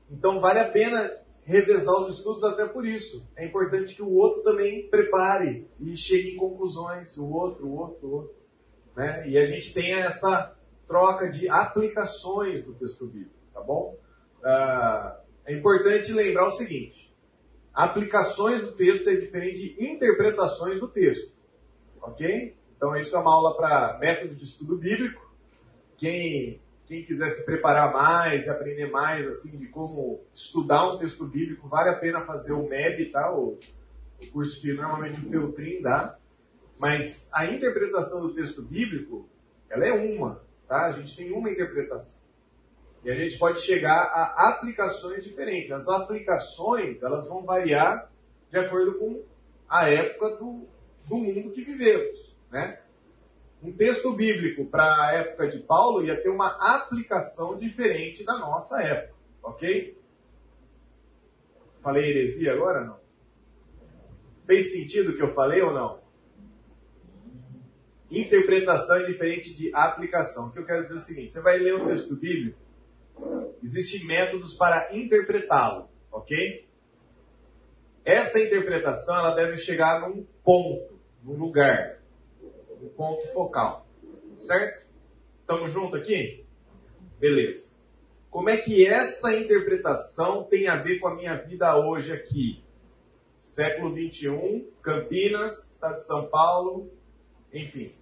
Então vale a pena revezar os estudos até por isso. É importante que o outro também prepare e chegue em conclusões, o outro, o outro, o outro. Né? E a gente tenha essa troca de aplicações do texto bíblico, tá bom? Ah, é importante lembrar o seguinte: aplicações do texto é diferente de interpretações do texto, ok? Então, isso é uma aula para método de estudo bíblico. Quem, quem quiser se preparar mais e aprender mais assim de como estudar um texto bíblico, vale a pena fazer o MEB, tá? o, o curso que normalmente o Feltrin dá, mas a interpretação do texto bíblico, ela é uma, tá? A gente tem uma interpretação. E a gente pode chegar a aplicações diferentes. As aplicações, elas vão variar de acordo com a época do, do mundo que vivemos, né? Um texto bíblico para a época de Paulo ia ter uma aplicação diferente da nossa época, ok? Falei heresia agora não? Fez sentido o que eu falei ou não? Interpretação é diferente de aplicação. O que eu quero dizer é o seguinte: você vai ler o texto bíblico, existem métodos para interpretá-lo, ok? Essa interpretação ela deve chegar num ponto, num lugar, um ponto focal, certo? Estamos juntos aqui? Beleza. Como é que essa interpretação tem a ver com a minha vida hoje aqui? Século 21, Campinas, Estado de São Paulo, enfim.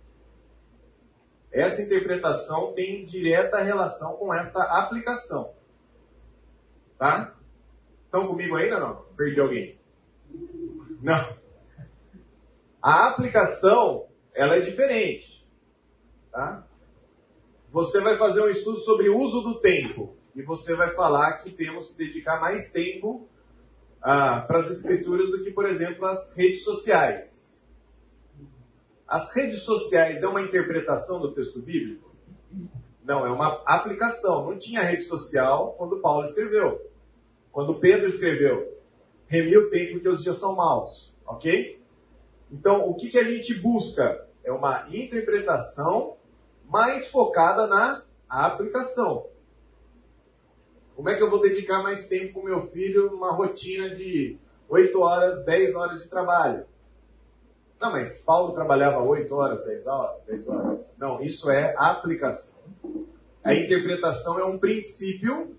Essa interpretação tem direta relação com esta aplicação. Tá? Estão comigo ainda ou não? Perdi alguém? Não. A aplicação, ela é diferente. Tá? Você vai fazer um estudo sobre o uso do tempo. E você vai falar que temos que dedicar mais tempo ah, para as escrituras do que, por exemplo, as redes sociais. As redes sociais é uma interpretação do texto bíblico? Não, é uma aplicação. Não tinha rede social quando Paulo escreveu. Quando Pedro escreveu. Remi o tempo que os dias são maus. Ok? Então, o que, que a gente busca? É uma interpretação mais focada na aplicação. Como é que eu vou dedicar mais tempo com meu filho numa rotina de 8 horas, 10 horas de trabalho? Não, mas Paulo trabalhava 8 horas, 10 horas, 10 horas. Não, isso é aplicação. A interpretação é um princípio,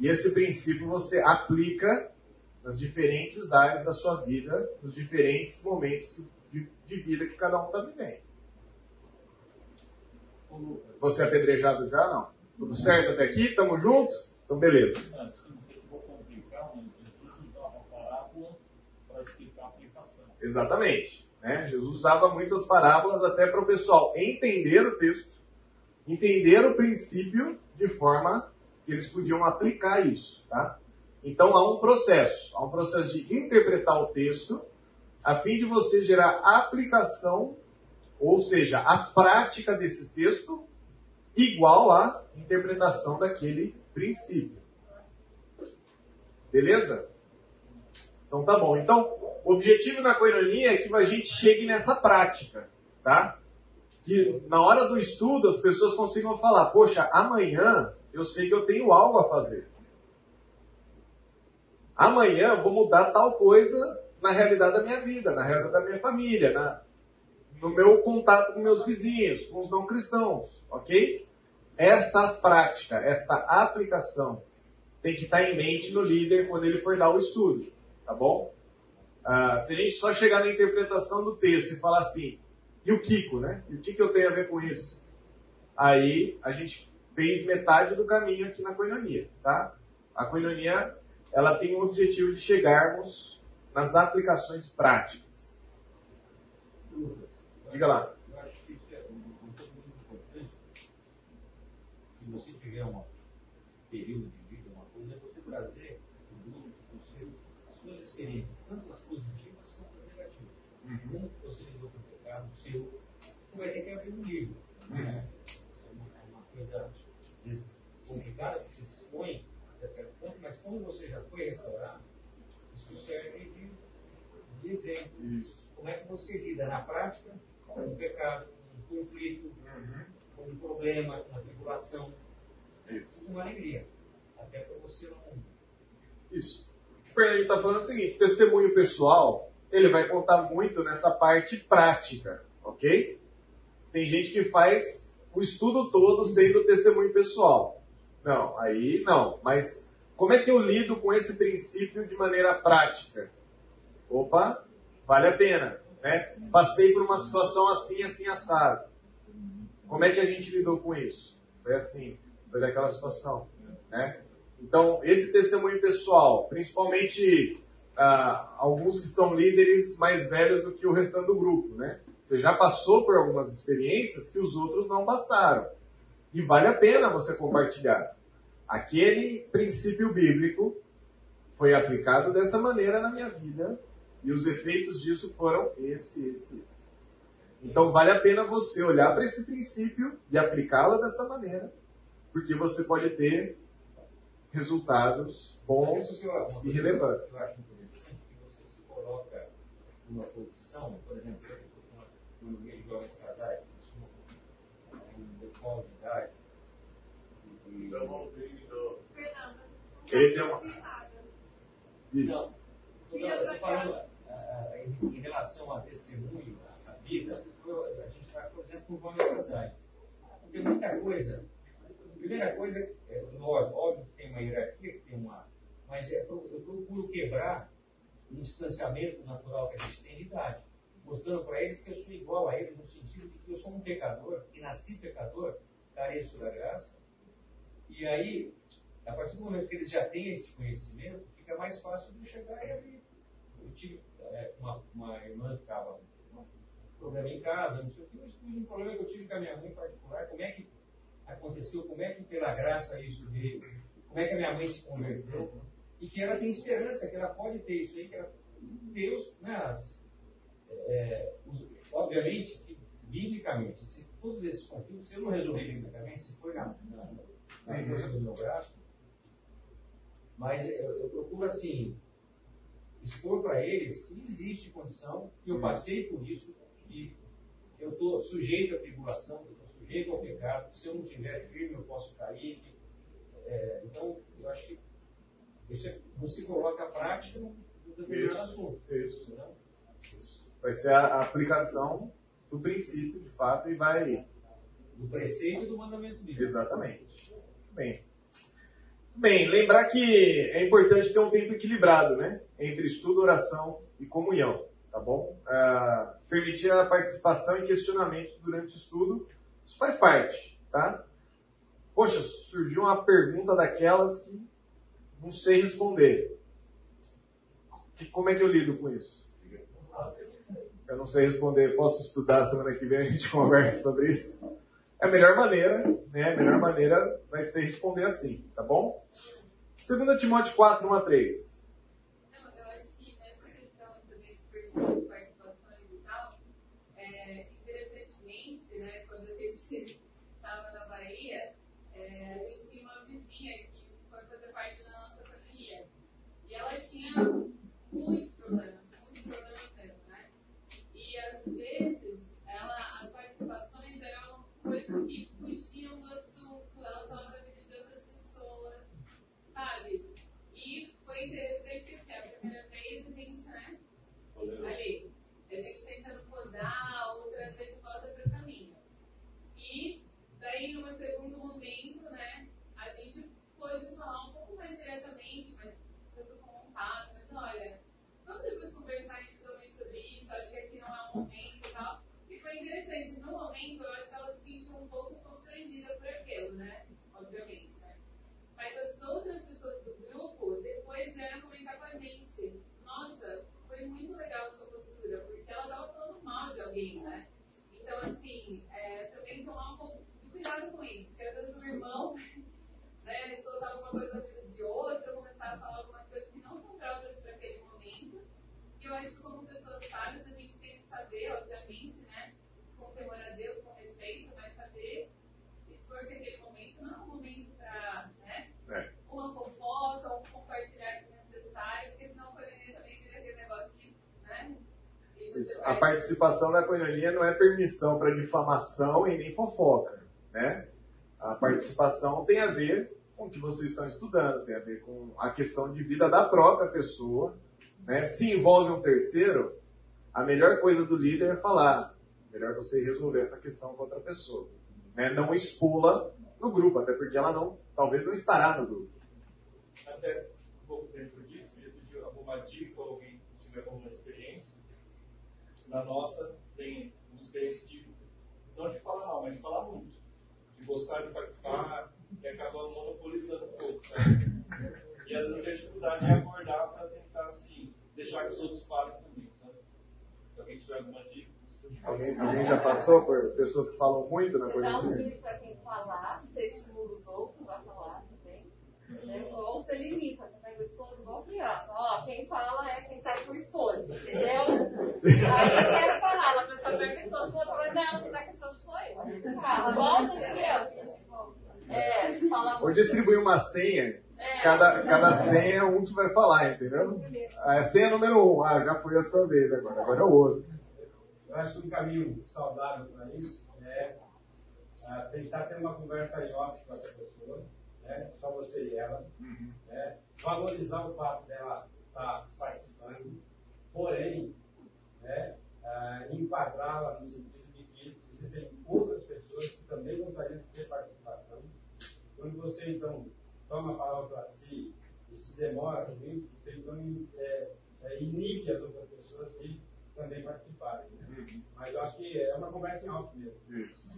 e esse princípio você aplica nas diferentes áreas da sua vida, nos diferentes momentos de, de vida que cada um está vivendo. Você é apedrejado já? Não. Tudo certo até aqui? Estamos juntos? Então, beleza. Exatamente. Né? Jesus usava muitas parábolas até para o pessoal entender o texto, entender o princípio de forma que eles podiam aplicar isso. Tá? Então há um processo, há um processo de interpretar o texto, a fim de você gerar aplicação, ou seja, a prática desse texto, igual à interpretação daquele princípio. Beleza? Então tá bom. Então, o objetivo da coinonia é que a gente chegue nessa prática, tá? Que na hora do estudo as pessoas consigam falar, poxa, amanhã eu sei que eu tenho algo a fazer. Amanhã eu vou mudar tal coisa na realidade da minha vida, na realidade da minha família, na, no meu contato com meus vizinhos, com os não cristãos, ok? Esta prática, esta aplicação tem que estar em mente no líder quando ele for dar o estudo tá bom? Ah, se a gente só chegar na interpretação do texto e falar assim, e o Kiko, né? E o que, que eu tenho a ver com isso? Aí a gente fez metade do caminho aqui na coinonia, tá? A coinonia, ela tem o objetivo de chegarmos nas aplicações práticas. Diga lá. Eu acho que isso é muito importante. Se você tiver um período de vida, uma coisa, é você trazer experiências, tanto as positivas quanto as Uhum. Como você lidou com o pecado seu, você vai ter que abrir um livro. Né? Isso é uma, é uma coisa complicada, que se expõe até certo ponto, mas quando você já foi restaurado, isso serve de, de exemplo. Isso. Como é que você lida na prática com o pecado, com o conflito, uhum. com o problema, com a tribulação. Isso. Com alegria. Até para você não. Isso. Fernando está falando o seguinte: testemunho pessoal, ele vai contar muito nessa parte prática, ok? Tem gente que faz o estudo todo sendo testemunho pessoal. Não, aí não. Mas como é que eu lido com esse princípio de maneira prática? Opa, vale a pena, né? Passei por uma situação assim, assim, assado. Como é que a gente lidou com isso? Foi assim, foi daquela situação, né? Então, esse testemunho pessoal, principalmente ah, alguns que são líderes mais velhos do que o restante do grupo, né? Você já passou por algumas experiências que os outros não passaram. E vale a pena você compartilhar. Aquele princípio bíblico foi aplicado dessa maneira na minha vida e os efeitos disso foram esse, esse, esse. Então vale a pena você olhar para esse princípio e aplicá-lo dessa maneira, porque você pode ter resultados bons e relevantes. Eu acho interessante que você se coloca numa posição, por exemplo, eu estou com uma de jovens casais, um default de idade, e, Ele tem uma. Não, eu estou falando ah, ah, em, em relação a testemunho, a vida, a gente está, por exemplo, com jovens casais. Tem muita coisa. Primeira coisa, é, óbvio, óbvio que tem uma hierarquia, que tem uma. Mas é, eu procuro quebrar um distanciamento natural que a gente tem de idade, mostrando para eles que eu sou igual a eles, no sentido de que eu sou um pecador, que nasci pecador, careço da graça. E aí, a partir do momento que eles já têm esse conhecimento, fica mais fácil de chegar e abrir. Eu tive é, uma, uma irmã que estava com problema em casa, não sei o que, expus um problema que eu tive com a minha mãe em particular, como é que aconteceu, como é que pela graça isso veio, como é que a minha mãe se converteu, e que ela tem esperança, que ela pode ter isso aí, que ela, Deus, né, as, é, os- obviamente, biblicamente, se todos esses conflitos, se eu não resolver biblicamente, se for na, na, na força do meu braço, mas eu, eu procuro assim expor para eles que existe condição, que eu passei por isso, que eu estou sujeito à tribulação, que eu estou sujeito ao pecado, que se eu não estiver firme eu posso cair. que, é, então, eu acho que isso é, não se coloca a prática num determinado assunto. Isso. entendeu? Vai ser a aplicação do princípio, de fato, e vai. Do preceito e do mandamento bíblico. Exatamente. Bem. Bem, lembrar que é importante ter um tempo equilibrado, né? Entre estudo, oração e comunhão, tá bom? Ah, permitir a participação e questionamentos durante o estudo, isso faz parte, tá? Poxa, surgiu uma pergunta daquelas que não sei responder. Que- como é que eu lido com isso? Eu não sei responder, posso estudar semana que vem, a gente conversa sobre isso. É a melhor maneira, né? A melhor maneira vai ser responder assim, tá bom? 2 Timóteo 4, 1 a 3. Não, eu acho que nessa questão também de perguntas, de participações e tal, é, interessantemente, né, quando a gente estava na Bahia, é, a gente tinha uma vizinha que foi fazer parte da nossa família. E ela tinha muitos problemas, muitos problemas mesmo, né? E às vezes, ela, as participações eram coisas que fugiam do assunto, ela falava da vida de outras pessoas, sabe? E foi interessante que assim, a primeira vez a gente, né? Ali, a gente tentando podar ou trazer de volta para o caminho. E daí, num segundo momento, né? A gente pôde falar um pouco mais diretamente, mas Mas olha, vamos depois conversar individualmente sobre isso. Acho que aqui não é o momento e tal. E foi interessante. No momento, eu acho que ela se sentiu um pouco constrangida por aquilo, né? Obviamente, né? Mas as outras pessoas do grupo depois vieram comentar com a gente. Nossa, foi muito legal a sua postura, porque ela estava falando mal de alguém, né? Então, assim, é, também tomar um pouco de cuidado com isso, porque às vezes o irmão, né, soltar alguma coisa na vida de outro, começar a falar algumas coisas que não são próprias para aquele momento. E eu acho que como pessoas sábias, a gente tem que saber, obviamente, né, com temor a Deus, com respeito, mas saber expor que aquele momento não é um momento para, né, É. uma fofoca, um compartilhar que é necessário, porque senão o coronel também teria aquele negócio que, né? vai- A participação da coinonia não é permissão para difamação e nem fofoca, né? A participação tem a ver com o que vocês estão estudando, tem a ver com a questão de vida da própria pessoa, né? Se envolve um terceiro, a melhor coisa do líder é falar, melhor você resolver essa questão com outra pessoa, né? Não expô-la no grupo, até porque ela não, talvez não estará no grupo. Até um pouco dentro disso, eu pedir alguma dica ou alguém que tiver alguma experiência. Na nossa, tem uma experiência de, não de falar mal, mas de falar muito. De gostar de participar e acaba monopolizando um pouco, sabe? E às vezes tenho dificuldade em abordar para deixar que os outros falem também, sabe? Se alguém tiver alguma dica. Alguém, alguém já passou por pessoas que falam muito na Você dá um bicho para quem falar, você estimula os outros a falar também. Né? Ou você limita, você pega o estojo igual criança. Ó, quem fala é quem sai com o estojo, entendeu? Aí eu quero falar, a pessoa pega o estojo e fala, não, quem tá com o estojo sou eu. Aí você fala, volta de criança. É, fala Ou distribuir uma senha, É. cada, cada senha um que vai falar, entendeu? A senha número um, ah, já foi a sua vez agora, agora é o outro. Eu acho que um caminho saudável para isso é ah, tentar ter uma conversa em off com essa pessoa, né? só você e ela, né? valorizar o fato dela estar participando, porém, né? ah, enquadrá-la no sentido de que existem outras pessoas que também gostariam de ter participação. Quando você, então, toma a palavra para si e se demora com isso, você, então, é, é, inibe as outras pessoas de também participarem. Né? Mas eu acho que é uma conversa em off mesmo. Isso.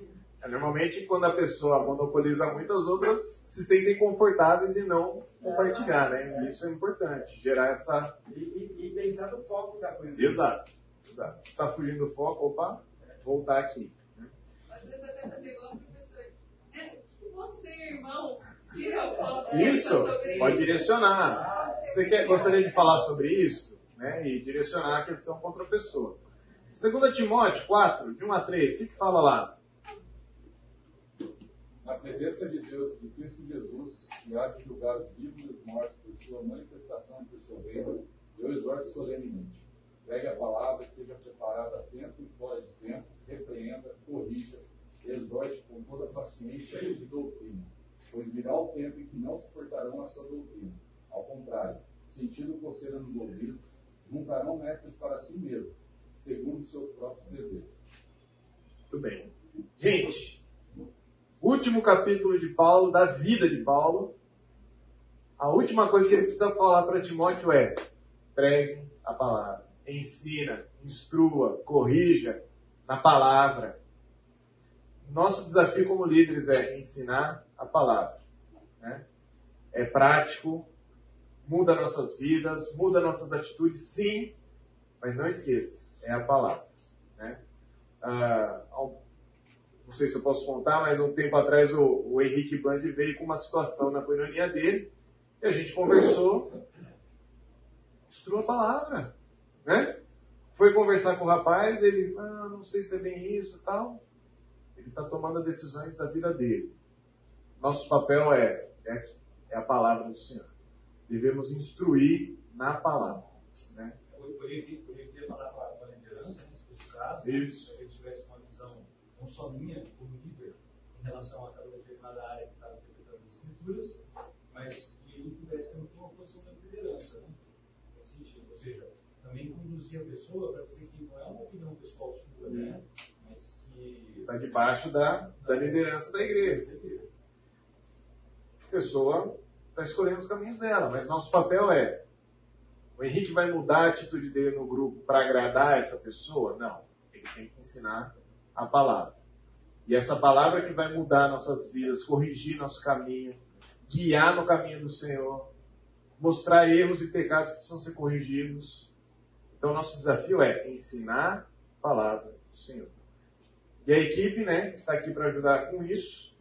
É, normalmente, quando a pessoa monopoliza muito, as outras se sentem confortáveis em não compartilhar, né? Isso é importante, gerar essa. E, e, e pensar no foco da coisa. Exato. Exato. Se está fugindo do foco, opa, voltar aqui. né? Às vezes até fazer igual o professor. É, você, irmão, Isso, pode direcionar. Você quer, gostaria de falar sobre isso? Né? E direcionar a questão contra a pessoa. 2 Timóteo 4, de 1 a 3, o que, que fala lá? Na presença de Deus, de Cristo Jesus, que há de julgar os vivos e os mortos por sua manifestação entre o seu reino, eu exorto solenemente. Pregue a palavra, esteja preparado a tempo e fora de tempo, repreenda, corrija, exorte com toda paciência e doutrina. Pois virá o tempo em que não suportarão a sua doutrina. Ao contrário, sentindo coceira nos ouvidos, juntarão mestres para si mesmos, segundo seus próprios desejos. Muito bem. Gente, último capítulo de Paulo, da vida de Paulo. A última coisa que ele precisa falar para Timóteo é: pregue a palavra, ensina, instrua, corrija na palavra. Nosso desafio como líderes é ensinar a palavra. né? É prático, muda nossas vidas, muda nossas atitudes, sim, mas não esqueça, é a palavra. né? Ah, não sei se eu posso contar, mas um tempo atrás o, o Henrique Band veio com uma situação na coinonia dele e a gente conversou, mostrou a palavra, né? Foi conversar com o rapaz, ele, ah, não sei se é bem isso tal. Ele está tomando decisões da vida dele. Nosso papel é, é, é a palavra do Senhor. Devemos instruir na palavra. Né? Eu poderia, falar com a, liderança, nesse caso, Isso. se gente tivesse uma visão não só minha como líder em relação a cada determinada área que estava interpretando as escrituras, mas que ele pudesse ter uma posição de liderança, né? Nesse sentido. Ou seja, também conduzir a pessoa para dizer que não é uma opinião pessoal sua, né? Mas que Está debaixo da, da liderança da igreja. A pessoa está escolhendo os caminhos dela, mas nosso papel é: o Henrique vai mudar a atitude dele no grupo para agradar essa pessoa? Não. Ele tem que ensinar a palavra. E essa palavra que vai mudar nossas vidas, corrigir nosso caminho, guiar no caminho do Senhor, mostrar erros e pecados que precisam ser corrigidos. Então, nosso desafio é ensinar a palavra do Senhor. E a equipe, né, está aqui para ajudar com isso.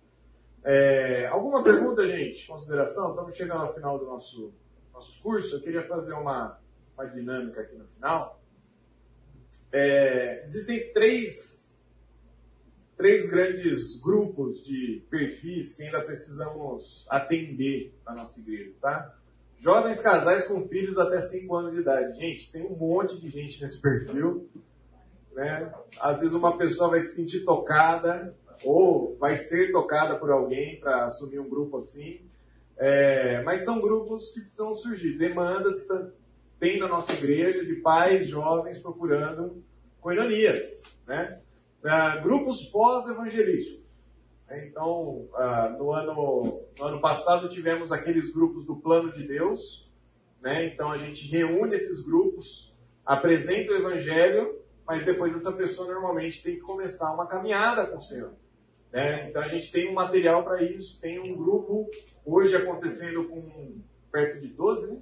É, alguma pergunta, gente? Consideração? Estamos chegando ao final do nosso, nosso curso. Eu queria fazer uma, uma dinâmica aqui no final. É, existem três, três grandes grupos de perfis que ainda precisamos atender na nossa igreja, tá? Jovens casais com filhos até 5 anos de idade. Gente, tem um monte de gente nesse perfil. Né? Às vezes uma pessoa vai se sentir tocada ou vai ser tocada por alguém para assumir um grupo assim. É, mas são grupos que precisam surgir, demandas que tem na nossa igreja de pais jovens procurando coinonias, né? Ah, grupos pós-evangelísticos. né? Então, ah, no, ano, no ano passado tivemos aqueles grupos do plano de Deus, né? Então a gente reúne esses grupos, apresenta o evangelho, mas depois essa pessoa normalmente tem que começar uma caminhada com o Senhor. Né? Então a gente tem um material para isso, tem um grupo hoje acontecendo com perto de 12, né?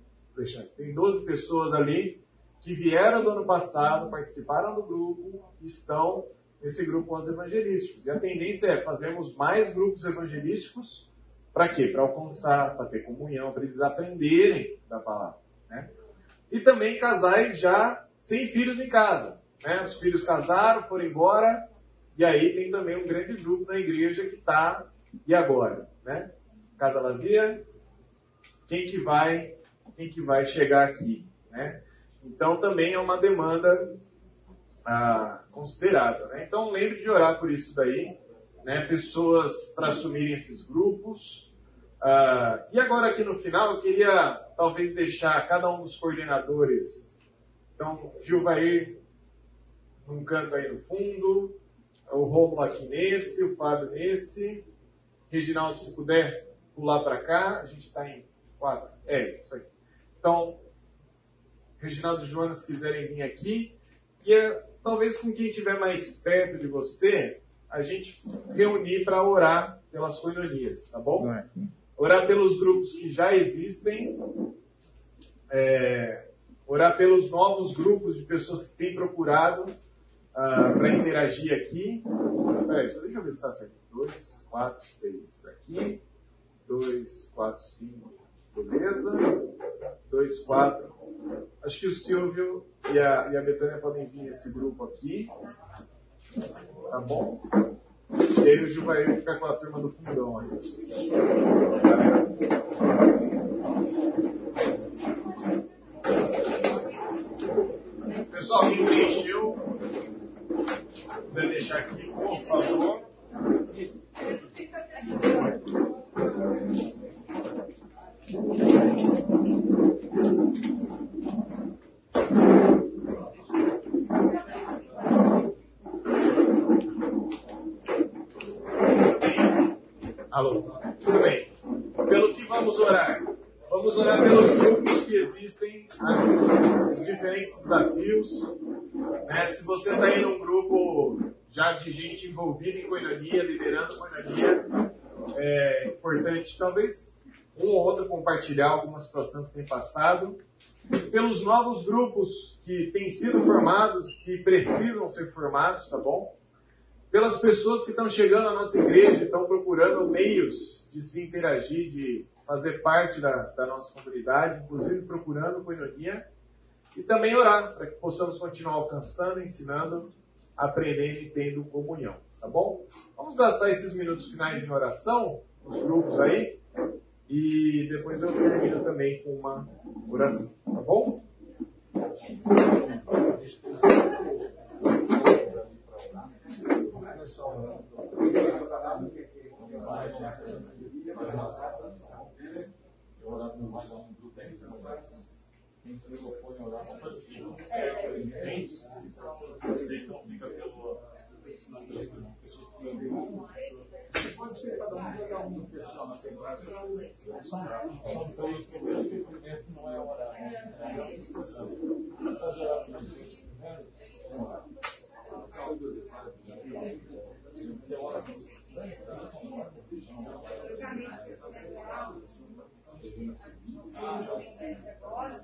Tem 12 pessoas ali que vieram do ano passado, participaram do grupo, estão nesse grupo Os Evangelísticos. E a tendência é fazermos mais grupos evangelísticos para quê? Para alcançar, para ter comunhão, para eles aprenderem da palavra. Né? E também casais já sem filhos em casa. Né? Os filhos casaram, foram embora, e aí tem também um grande grupo na igreja que está, e agora? Né? Casa vazia, quem que vai, quem que vai chegar aqui? Né? Então também é uma demanda ah, considerável. Né? Então lembre de orar por isso daí, né? pessoas para assumirem esses grupos. Ah, e agora aqui no final eu queria talvez deixar cada um dos coordenadores. Então, Gilvair num canto aí no fundo, o Romulo aqui nesse, o Fábio nesse, Reginaldo, se puder pular para cá, a gente está em quatro. É, isso aqui. Então, Reginaldo e Joana, se quiserem vir aqui, e é, talvez com quem estiver mais perto de você, a gente reunir para orar pelas coinonias, tá bom? Orar pelos grupos que já existem, é, orar pelos novos grupos de pessoas que têm procurado uh, para interagir aqui. Peraí, só deixa eu ver se está certo. 2, 4, 6 aqui. 2, 4, 5. Beleza? 2, 4. Acho que o Silvio e a, e a Betânia podem vir nesse grupo aqui. Tá bom? E aí o Gil vai ficar com a turma do fundão aí. Pessoal, quem preencheu, puder deixar aqui, por favor. Alô? Tudo bem. Pelo que vamos orar? Vamos orar pelos grupos que existem, as, os diferentes desafios. Né? Se você está em um grupo já de gente envolvida em coinonia, liderando coinonia, é importante talvez um ou outro compartilhar alguma situação que tem passado. Pelos novos grupos que têm sido formados, que precisam ser formados, tá bom? pelas pessoas que estão chegando à nossa igreja, estão procurando meios de se interagir, de fazer parte da, da nossa comunidade, inclusive procurando coinonia, e também orar para que possamos continuar alcançando, ensinando, aprendendo e tendo comunhão, tá bom? Vamos gastar esses minutos finais em oração, nos grupos aí, e depois eu termino também com uma oração, tá bom? Quem se propõe a orar, vamos fazer o seguinte: você então fica pelo. Pode ser cada um pegar uma pessoa na. Então, isso mesmo não é orar. É, casal agora,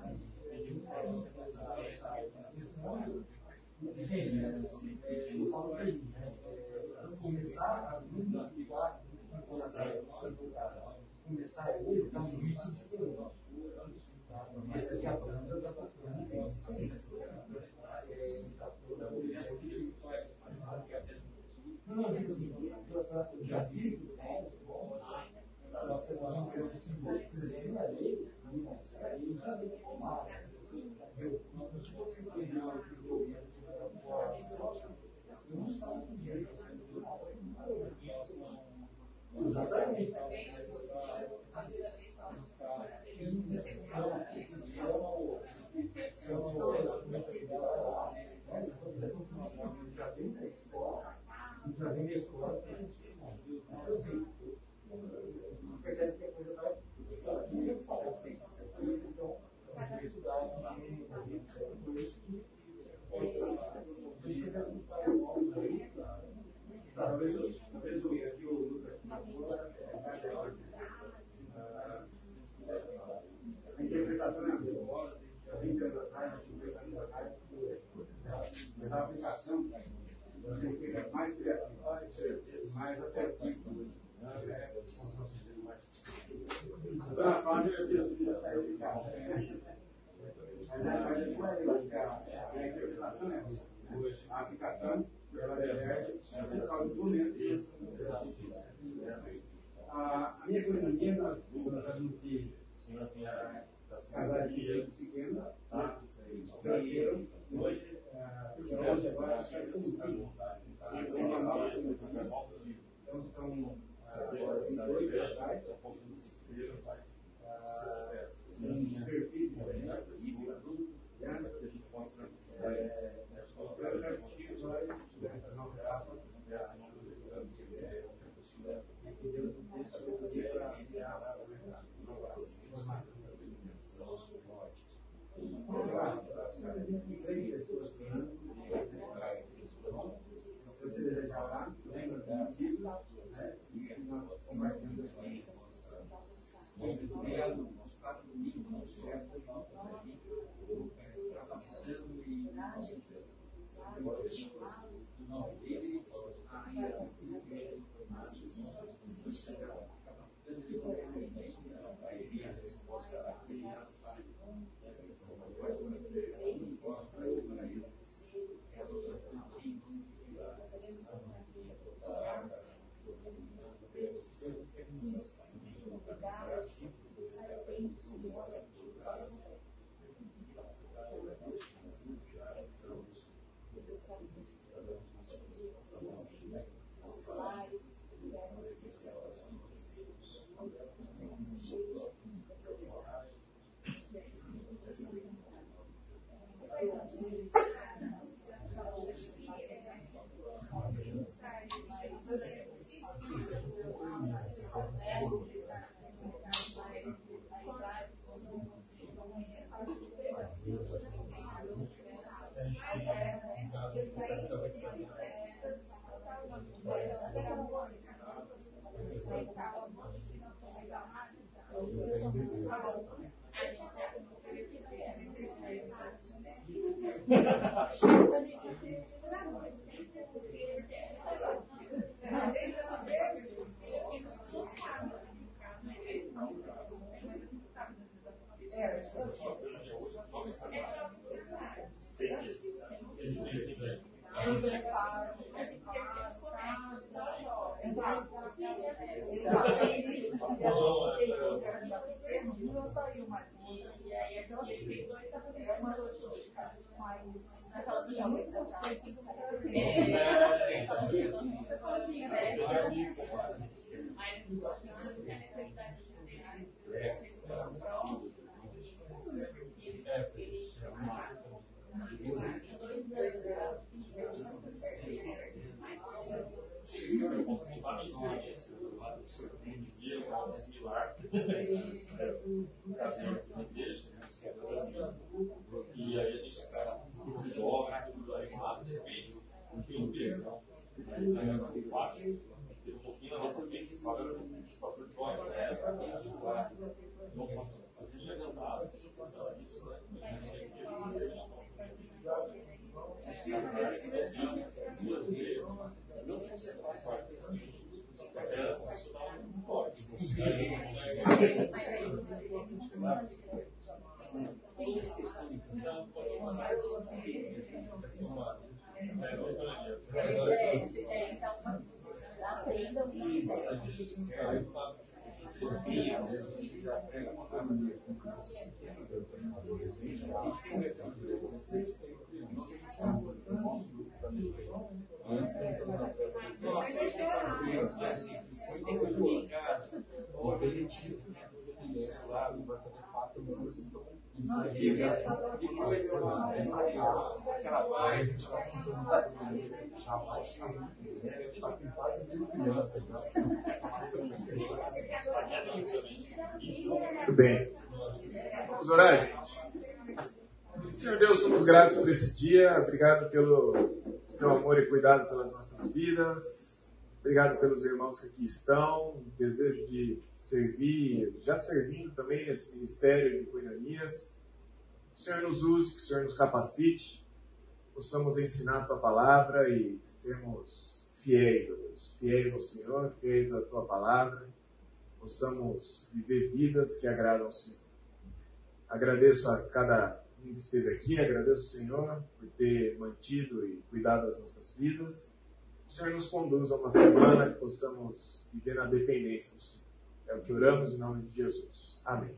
muito bom. Então, começar a identificar começar hoje, está muito diferente. Essa aqui é a banda da Não, não, digo assim, já vi, nós não queremos se a lei, isso aí já vem tomar. Não se você treinar o governo não sabe o direito. Exatamente. Já vem da escola, então assim, percebe que a coisa vai aqui eles estão estudar por isso que talvez talvez o aqui o Lucas a interpretação é assim, a interpretação a aplicação você fica mais mais afetivo. Então, a fase é já está eficaz. Mas a interpretação é assim. A aplicação, ela deve ser documento. A minha economia, nós vamos ter casais de pequenos, ganheiro, hoje agora acho que é tudo. Então, são dois um perfil diferente, adulto, mais. Aquela puxa muito das coisas. Sozinha, dizia algo similar. Então, a isso. Objetivo, né? Muito bem. Vamos. Senhor Deus, somos gratos por esse dia. Obrigado pelo seu amor e cuidado pelas nossas vidas. Obrigado pelos irmãos que aqui estão. Desejo de servir, já servindo também nesse ministério de coinonias. Que o Senhor nos use, que o Senhor nos capacite. Possamos ensinar a tua palavra e sermos fiéis, Deus. Fiéis ao Senhor, fiéis à tua palavra. Possamos viver vidas que agradam ao Senhor. Agradeço a cada um que esteve aqui, agradeço ao Senhor por ter mantido e cuidado das nossas vidas. O Senhor nos conduz a uma semana que possamos viver na dependência do Senhor. É o que oramos em nome de Jesus. Amém.